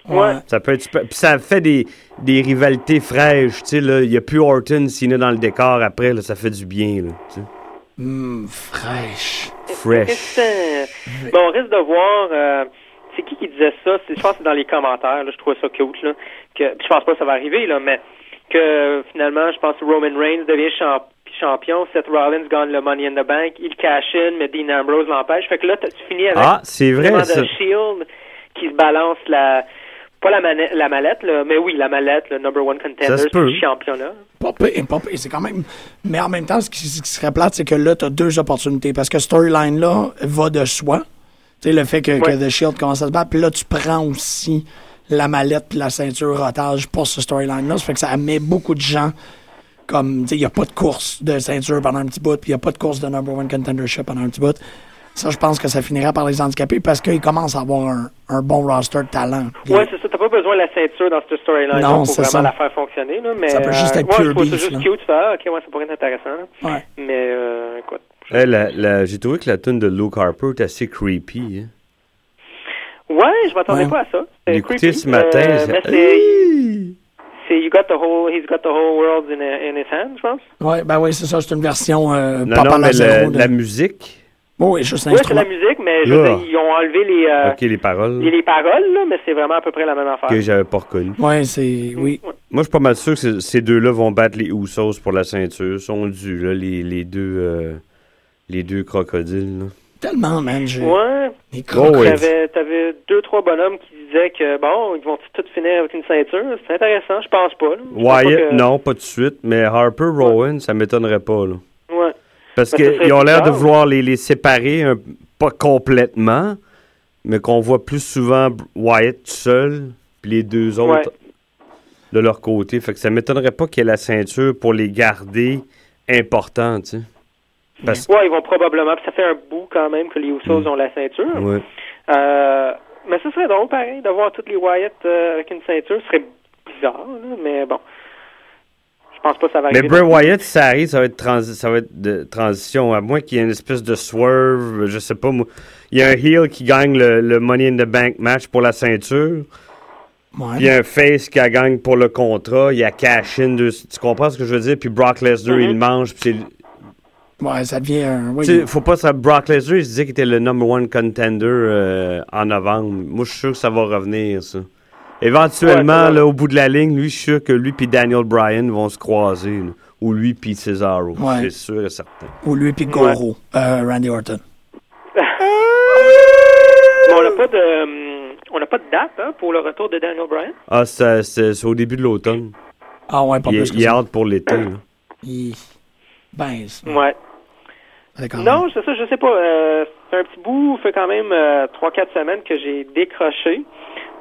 Ouais. Ça peut être super. Puis ça fait des, des rivalités fraîches, tu sais, là. Il n'y a plus Orton, Cena dans le décor après, là. Ça fait du bien, là. tu sais. Hum, fraîche. Fresh. Qu'est-ce que- Bon, on risque de voir. euh, c'est qui qui disait ça? Je pense que c'est dans les commentaires. Là, je trouvais ça cute. Là, que, puis je pense pas que ça va arriver, là, mais que finalement, je pense que Roman Reigns devient champ- champion. Seth Rollins gagne le Money in the Bank. Il cash in, mais Dean Ambrose l'empêche. Fait que là, tu finis avec Ah, c'est vraiment vrai, ça. de Shield qui se balance la. Pas la, manette, la mallette, là, mais oui, la mallette, le number one contender peut. championnat. Pas pire, pas pire, c'est quand même. Mais en même temps, ce qui, ce qui serait plate, c'est que là, tu as deux opportunités. Parce que ce storyline-là va de soi. Tu sais, le fait que, que. The Shield commence à se battre. Puis là, tu prends aussi la mallette puis la ceinture otage pour ce storyline-là. Ça fait que ça met beaucoup de gens comme. Tu sais, il n'y a pas de course de ceinture pendant un petit bout. Puis il n'y a pas de course de number one contendership pendant un petit bout. Ça, je pense que ça finira par les handicaper parce qu'ils commencent à avoir un, un bon roster de talent. Ouais, c'est ça. T'as pas besoin de la ceinture dans cette storyline Non, pour vraiment ça. la faire fonctionner. Là, mais, Ça peut juste euh, être ouais, pure ça beef, juste là. cute. Fais, ah, ok, ouais, ça pourrait être intéressant. là. Ouais. Mais euh, écoute. Eh, J'ai trouvé que la tune de Luke Harper est assez creepy. Hein. Ouais, je m'attendais Ouais. pas à ça. Écouté creepy. ce matin. Euh, c'est, c'est you got the whole, he's got the whole world in, in his hands, je pense. Ouais, ben oui, c'est ça. C'est une version euh, Non, Papa non, mais la, de- la musique? Oh, oui, juste Oui, c'est la musique, mais je dire, ils ont enlevé les, euh, Ok, les paroles. les, les paroles, là, mais c'est vraiment à peu près la même affaire. Que j'avais pas reconnu. Ouais, c'est. Oui. Ouais. Moi, je suis pas mal sûr que ces- ces deux-là vont battre les Usos pour la ceinture. Ils sont dus, là, les, les deux, euh, les deux crocodiles. là. Tellement, man. Ouais. Les Oh, crocs. ouais. T'avais, t'avais deux, trois bonhommes qui disaient que, bon, ils vont tous finir avec une ceinture. C'est intéressant, je pense pas. Wyatt, que- non, pas tout de suite. Mais Harper, Rowan, ça m'étonnerait pas. Là. Ouais. Parce Ben, qu'ils ont l'air de vouloir les, les séparer, un- pas complètement, mais qu'on voit plus souvent Wyatt tout seul, puis les deux autres Ouais. de leur côté. Fait que ça m'étonnerait pas qu'il y ait la ceinture pour les garder importants, tu sais. Parce- Ouais, ils vont probablement. puis Ça fait un bout quand même que les Usos Mm. ont la ceinture. Ouais. Euh, mais ce serait drôle, pareil, de voir toutes les Wyatt euh, avec une ceinture. Ce serait bizarre, là, mais bon. Je pense pas que ça va Mais arriver. Bray Wyatt, si ça arrive, ça va être, transi- ça va être de transition. À moins qu'il y ait une espèce de swerve, je sais pas moi. Il y a un heel qui gagne le, le Money in the Bank match pour la ceinture. Ouais. Puis il y a un face qui la gagne pour le contrat. Il y a cash in. de- tu comprends ce que je veux dire? Puis Brock Lesnar, Mhm. il mange. Puis c'est- Ouais, ça devient un. oui. faut pas ça. Brock Lesnar, il se disait qu'il était le number one contender euh, en novembre. Moi, je suis sûr que ça va revenir, ça. Éventuellement, Ouais, là, au bout de la ligne, lui, je suis sûr que lui et Daniel Bryan vont se croiser. là. Ou lui puis Cesaro. Ouais. C'est sûr et certain. Ou lui puis Goro, euh, Randy Orton. [LAUGHS] Mais on n'a pas de. hum, On n'a pas de date hein, pour le retour de Daniel Bryan? Ah, c'est c'est- c'est au début de l'automne. Ah ouais, pas Il, plus que il est hâte pour l'été. là. Il- Ben, c'est- Ouais. Non, c'est ça, je sais pas. Euh, c'est un petit bout, ça fait quand même euh, 3-4 semaines que j'ai décroché.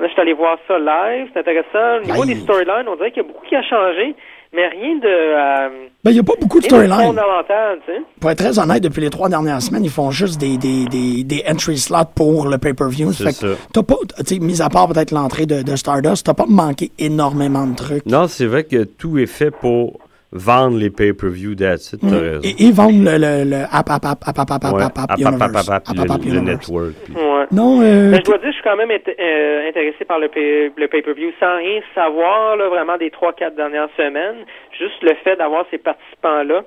Là, je suis allé voir ça live, c'est intéressant. Au niveau Aïe. des storylines, on dirait qu'il y a beaucoup qui a changé, mais rien de, euh, Ben, il n'y a pas beaucoup de rien de storyline. fondamental, tu sais. Pour être très honnête, depuis les trois dernières semaines, ils font juste des, des, des, des entry slots pour le pay-per-view. C'est ça. t'as pas, tu sais, mis à part peut-être l'entrée de, de Stardust, t'as pas manqué énormément de trucs. Non, c'est vrai que tout est fait pour vendre les pay-per-view that's it, t'as Mm. raison. Et ils vendent le, le, le app, app, app, app, app, app, app, app, app, universe. app, app, app, App, le, network. puis- Ouais. Non, euh, Mais je dois dire, je suis quand même int- euh, intéressé par le, pay- le pay-per-view sans rien savoir là, vraiment des 3-4 dernières semaines. Juste le fait d'avoir ces participants-là,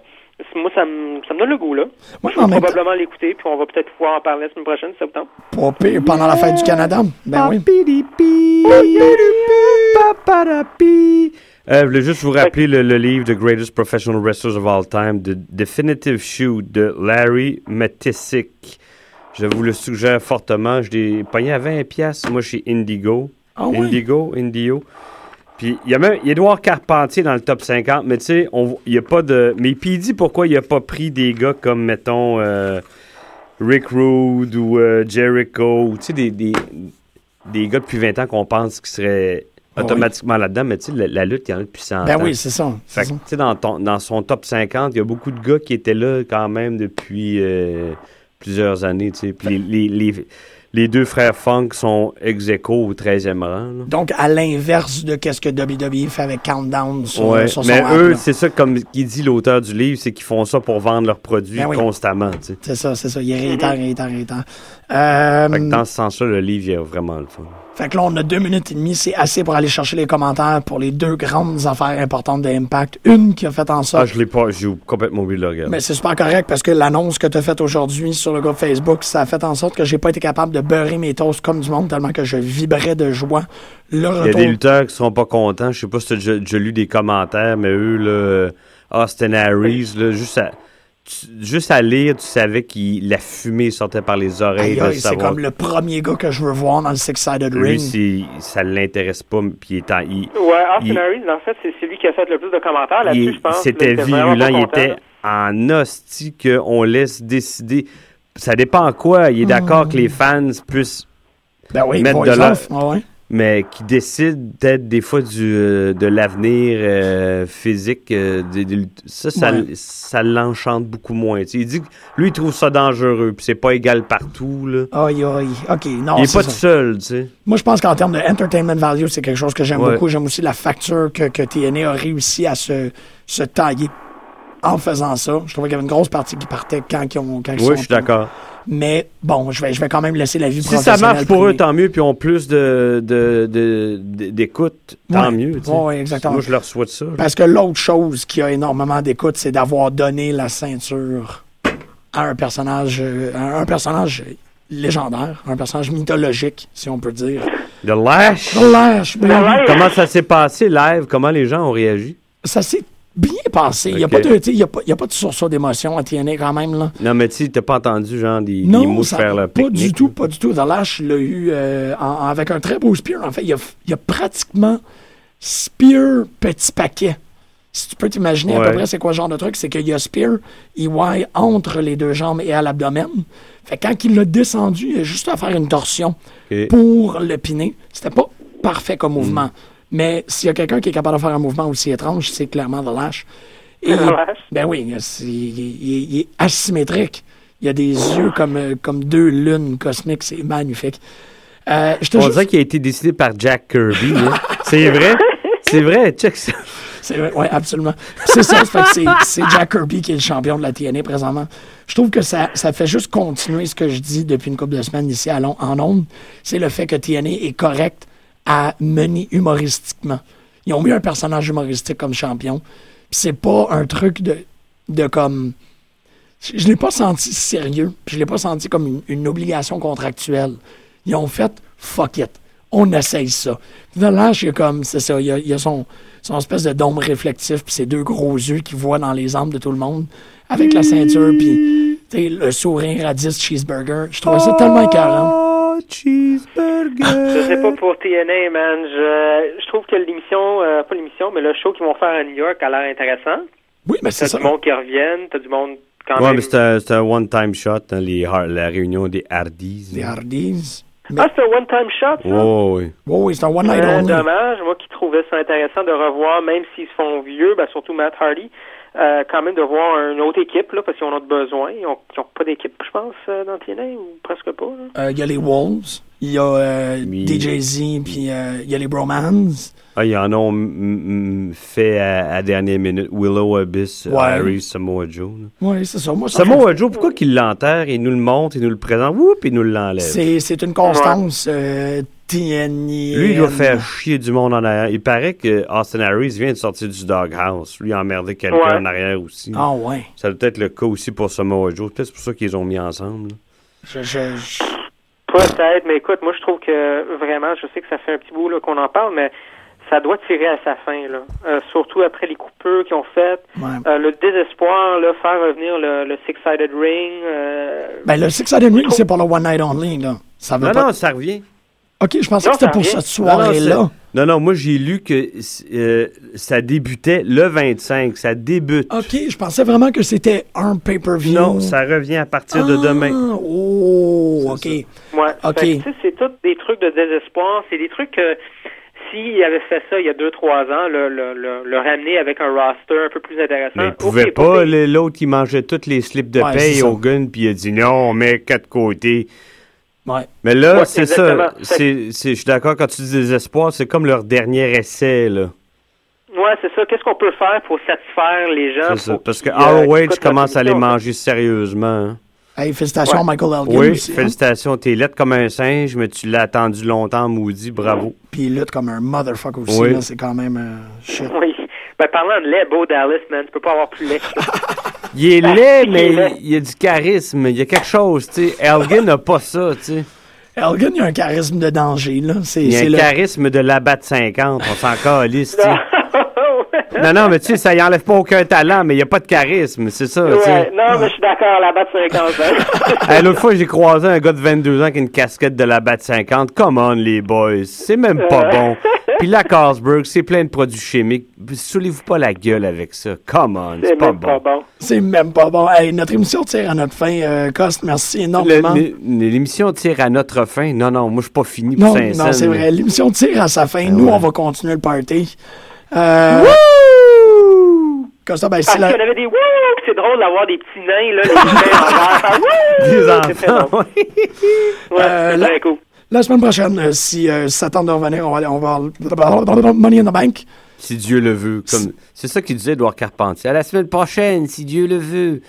moi, ça me, ça me donne le goût. là. Ouais, je vais probablement l'écouter, puis on va peut-être pouvoir en parler la semaine prochaine, si ça vous tente. pas pire, pendant la fête du Canada. Ben oui. Euh, je voulais juste vous rappeler le, le livre The Greatest Professional Wrestlers of All Time, The Definitive Shoot de Larry Matisic. Je vous le suggère fortement. Je l'ai pogné à 20 pièces moi chez Indigo. Ah oui? Indigo, Indio. Puis il y a même Edouard Carpentier dans le top 50, mais tu sais, on- il y a pas de. Mais puis il dit pourquoi il a pas pris des gars comme, mettons, euh, Rick Rude ou euh, Jericho, ou tu sais, des, des, des gars depuis 20 ans qu'on pense qui seraient Ah oui. automatiquement là-dedans, mais tu sais, la, la lutte, il y en a depuis 100 Ben ans. oui, c'est ça. Fait que, tu sais, dans, ton- dans son top 50, il y a beaucoup de gars qui étaient là quand même depuis euh, plusieurs années, tu sais. Puis les, les, les, les deux frères Funk sont ex au 13e rang. là. Donc, à l'inverse de qu'est-ce que WWE fait avec Countdown sur, Ouais, sur son mais eux, c'est ça, comme il dit l'auteur du livre, c'est qu'ils font ça pour vendre leurs produits Ben oui. constamment. tu sais. C'est ça, c'est ça. Il réitère, réitère, réitère. Euh, Fait que dans ce sens-là, le livre il est vraiment le fun. Fait que là, on a deux minutes et demie. C'est assez pour aller chercher les commentaires pour les deux grandes affaires importantes de Impact. Une qui a fait en Ah, sorte. je l'ai pas, j'ai complètement oublié de le regarder. mais c'est super correct parce que l'annonce que tu as faite aujourd'hui sur le groupe Facebook, ça a fait en sorte que j'ai pas été capable de beurrer mes toasts comme du monde tellement que je vibrais de joie. Le Il y a des lutteurs qui seront pas contents. Je sais pas si tu as lu des commentaires, mais eux, là, Austin Harris, là, juste à, tu- juste à lire, tu savais que la fumée sortait par les oreilles. Aïe, de aïe, c'est comme le premier gars que je veux voir dans le Six-Sided Lui, Ring. c'est- ça l'intéresse pas, puis il est en- il- Ouais, Austin Il- Harris, en fait, c'est celui qui a fait le plus de commentaires là-dessus, je pense. C'était virulent, il était en hostie qu'on laisse décider. Ça dépend quoi. Il est d'accord que les fans puissent Ben oui, mettre de ouais. Mais qui décide peut-être des fois du, euh, de l'avenir euh, physique. euh, ça, ça, Ouais. ça l'enchante beaucoup moins. il dit que lui, il trouve ça dangereux, puis c'est pas égal partout. Là. Aïe, aïe. OK, non, il est pas ça. tout seul, tu sais. Moi, je pense qu'en termes de entertainment value, c'est quelque chose que j'aime Ouais. beaucoup. J'aime aussi la facture que, que TNA a réussi à se, se tailler en faisant ça. Je trouvais qu'il y avait une grosse partie qui partait quand ils ont quand ils Oui, sont- je suis d'accord. Mais bon, je vais, je vais quand même laisser la vie Si ça professionnelle marche pour eux, tant mieux, puis ont plus de, d'écoute, tant Ouais. mieux. ouais, exactement. Moi, je leur souhaite ça. Parce que l'autre chose qui a énormément d'écoute, c'est d'avoir donné la ceinture à un personnage, euh, à un personnage légendaire, un personnage mythologique, si on peut dire. The Lash, The Lash, ben, Lash. comment ça s'est passé live? Comment les gens ont réagi? ça s'est bien passé. Il n'y a, a, pas- a de sursaut d'émotion à TNA quand même. Là. Non, mais tu t'as pas entendu, genre, des, des Non, mots ça- faire leur pas du tout, pas du tout. The Lash l'a eu euh, en- avec un très beau spear. En fait, il y a, il y a pratiquement spear petit paquet. Si tu peux t'imaginer à peu près c'est quoi ce genre de truc, c'est qu'il y a spear EY entre les deux jambes et à l'abdomen. Fait que quand il l'a descendu, il a juste à faire une torsion pour le piner. C'était pas parfait comme Mm. Mais s'il y a quelqu'un qui est capable de faire un mouvement aussi étrange, c'est clairement The Lash. Et, Ah, vache. ben oui, il, il- il est asymétrique. Il a des yeux comme, euh, comme deux lunes cosmiques. C'est magnifique. Euh, je te On dirait qu'il a été dessiné par Jack Kirby. hein. C'est vrai? C'est vrai, check ça. C'est vrai, ouais, absolument. C'est ça, ça fait que c'est, c'est Jack Kirby qui est le champion de la TNA présentement. Je trouve que ça, ça fait juste continuer ce que je dis depuis une couple de semaines ici à en Onde. C'est le fait que TNA est correct à mener humoristiquement. Ils ont mis un personnage humoristique comme champion. C'est pas un truc de, de comme. Je, je l'ai pas senti sérieux. Je l'ai pas senti comme une, obligation contractuelle. Ils ont fait fuck it. On essaye ça. Puis Là, a comme, c'est ça, il y a, il y a son, son espèce de dôme réflectif, puis ses deux gros yeux qui voient dans les âmes de tout le monde, avec la ceinture, puis le sourire à 10 cheeseburger. Je trouvais ça tellement écœurant. Cheeseburger. Je sais pas pour TNA, man. Je, je trouve que l'émission, euh, pas l'émission, mais le show qu'ils vont faire à New York a l'air intéressant. Oui, mais c'est T'as ça. du monde qui reviennent, t'as du monde quand Ouais, même. mais c'est un, c'est un one-time shot, hein, les, har- la réunion des Hardys. Les Hardys. Mais, Ah, c'est un one-time shot, ça? Oh, oui. oui, oui, c'est un one night Euh, only. dommage. Moi qui trouvais ça intéressant de revoir, même s'ils se font vieux, ben, surtout Matt Hardy, euh, quand même de voir une autre équipe, là, parce qu'ils en ont besoin. Ils ont, ils ont pas d'équipe, je pense, euh, dans TNA, ou presque pas. Euh, Il y a les Wolves, il y a euh, Oui. DJZ, puis euh, il y a les Bromans. Ah, ils en ont fait à, à dernière minute. Willow Abyss, Ouais. Harry, Samoa Joe. Oui, c'est ça. Moi, Samoa Joe, pourquoi qu'il l'enterre, il nous le montre, il nous le présente, whoop, il nous l'enlève. C'est, c'est une constance euh. Lui, il doit faire chier du monde en arrière. Il paraît que Austin Harris vient de sortir du doghouse. Lui, il a emmerdé quelqu'un Ouais. en arrière aussi. Ah ouais. Ça doit être le cas aussi pour Samoa Joe. Peut-être c'est pour ça qu'ils les ont mis ensemble. Je, je- je- Peut-être, mais écoute, moi je trouve que vraiment, je sais que ça fait un petit bout là, qu'on en parle, mais ça doit tirer à sa fin, là. Euh, surtout après les coupures qu'ils ont faites. ouais. Euh, le désespoir, là, faire revenir le, le Six-Sided Ring. euh, Ben, le Six Sided Ring, c'est pour le One Night Only, là. Ça veut Non, pas. non, ça revient. Ok, je pensais Non, que c'était pour cette soirée-là. Non, non, moi j'ai lu que euh, ça débutait le 25. Ça débute. Ok, je pensais vraiment que c'était un pay-per-view. Non, ça revient à partir de Ah, demain. Oh, ok. Ouais. Ok. Fait que, tu sais, c'est tous des trucs de désespoir. C'est des trucs que s'il avait fait ça il y a deux, trois ans, le, le, le, le ramener avec un roster un peu plus intéressant. Mais il pouvait pas l'autre qui mangeait tous les slips de Ouais, paye au gun, puis il a dit non, on met quatre côtés. Ouais. Mais là, Ouais, c'est ça. C'est, je suis d'accord quand tu dis désespoir, c'est comme leur dernier essai, là. Ouais, c'est ça. Qu'est-ce qu'on peut faire pour satisfaire les gens? C'est ça. Parce que euh, écoutent la commence à les manger sérieusement. hein. Hey, félicitations Ouais. Michael Elgin Oui, aussi. hein. félicitations. T'es lettre comme un singe, mais tu l'as attendu longtemps, maudit. Bravo. Puis il lutte comme un motherfucker aussi, Oui. C'est quand même euh, shit. Oui. Ben, parlant de lait, Beau Dallas, man, tu peux pas avoir plus ça. [LAUGHS] Il est Ah, laid, il est mais laid. il y a du charisme. Il y a quelque chose, tu sais. Elgin n'a pas ça, tu sais. Elgin, il a un charisme de danger, là. C'est, Il y a un le... charisme de l'abat 50. On s'en calisse, tu sais. Non, non, mais tu sais, ça y enlève pas aucun talent, mais il n'y a pas de charisme, c'est ça, tu ouais, sais. non, mais je suis d'accord, la batte 50 ans. [LAUGHS] Hey, L'autre fois, j'ai croisé un gars de 22 ans qui a une casquette de la BAT 50. Come on, les boys. C'est même pas bon. [LAUGHS] Puis la Carlsberg, c'est plein de produits chimiques. Soulez-vous pas la gueule avec ça. Come on, c'est C'est pas même pas bon. bon. C'est même pas bon. Hey, notre émission tire à notre fin. Euh, Coste, merci énormément. L'émission tire à notre fin. Non, non, moi, je suis pas fini pour Non, non, c'est vrai. L'émission tire à sa fin. Ah Nous, ouais. on va continuer le party. Euh, Costa, ben, si Parce la- qu'il y en avait des wouh, c'est drôle d'avoir des petits nains, là, les mains en l'air, faire wouh! C'est très enfants, oui. Ouais, Euh, c'est très cool. la semaine prochaine, euh, si euh, ça tente de revenir, on va, on va Money in the Bank. Si Dieu le veut. Comme... C'est ça qu'il disait, Edouard Carpentier. À la semaine prochaine, si Dieu le veut.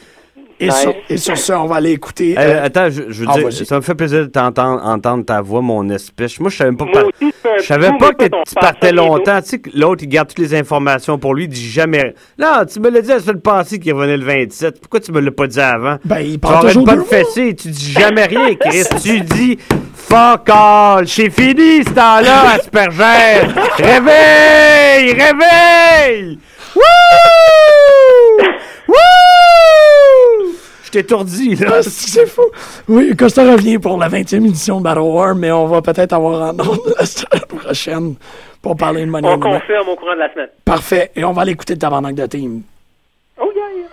Et, Nice. sur, et sur ce, on va aller écouter. Euh, euh, attends, je, je veux ah, dire, ça me fait plaisir de t'entendre entendre ta voix, mon espèce. Moi, je savais même pas. Par- aussi, je savais pas que tu parle partais longtemps. Tu sais que l'autre, il garde toutes les informations pour lui, il dit jamais. Non, tu me l'as dit la semaine passée qu'il revenait le 27. Pourquoi tu me l'as pas dit avant? ben, il Tu prend arrêtes toujours pas de fesser, tu dis jamais rien, Chris. [LAUGHS] tu dis fuck all, c'est fini ce temps-là, [LAUGHS] Asperger. réveille, réveille. Wouh! Wouh! Là. Ah, c'est fou. Oui, Costa revient pour la 20e édition de Battle War, mais on va peut-être avoir un ordre [LAUGHS] la semaine prochaine pour parler de Money in On the Bank. confirme au courant de la semaine. Parfait. Et on va aller écouter le tabarnak de team. Oh yeah, yeah.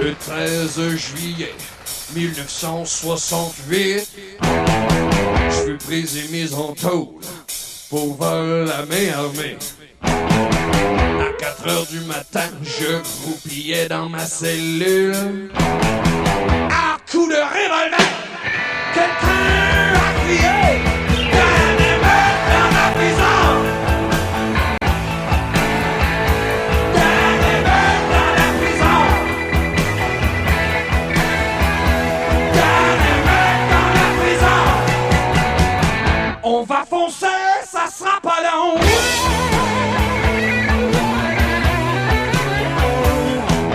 Le 13 juillet 1968, je fut prise et mise en tôle pour vol à main armée. À 4 heures du matin, je croupillais dans ma cellule. À coup de revolver, quelqu'un a crié Y'en a meurtre dans la prison! Y'en a meurtre dans la prison! Y'en a meurtre dans la prison! On va foncer, ça sera pas long!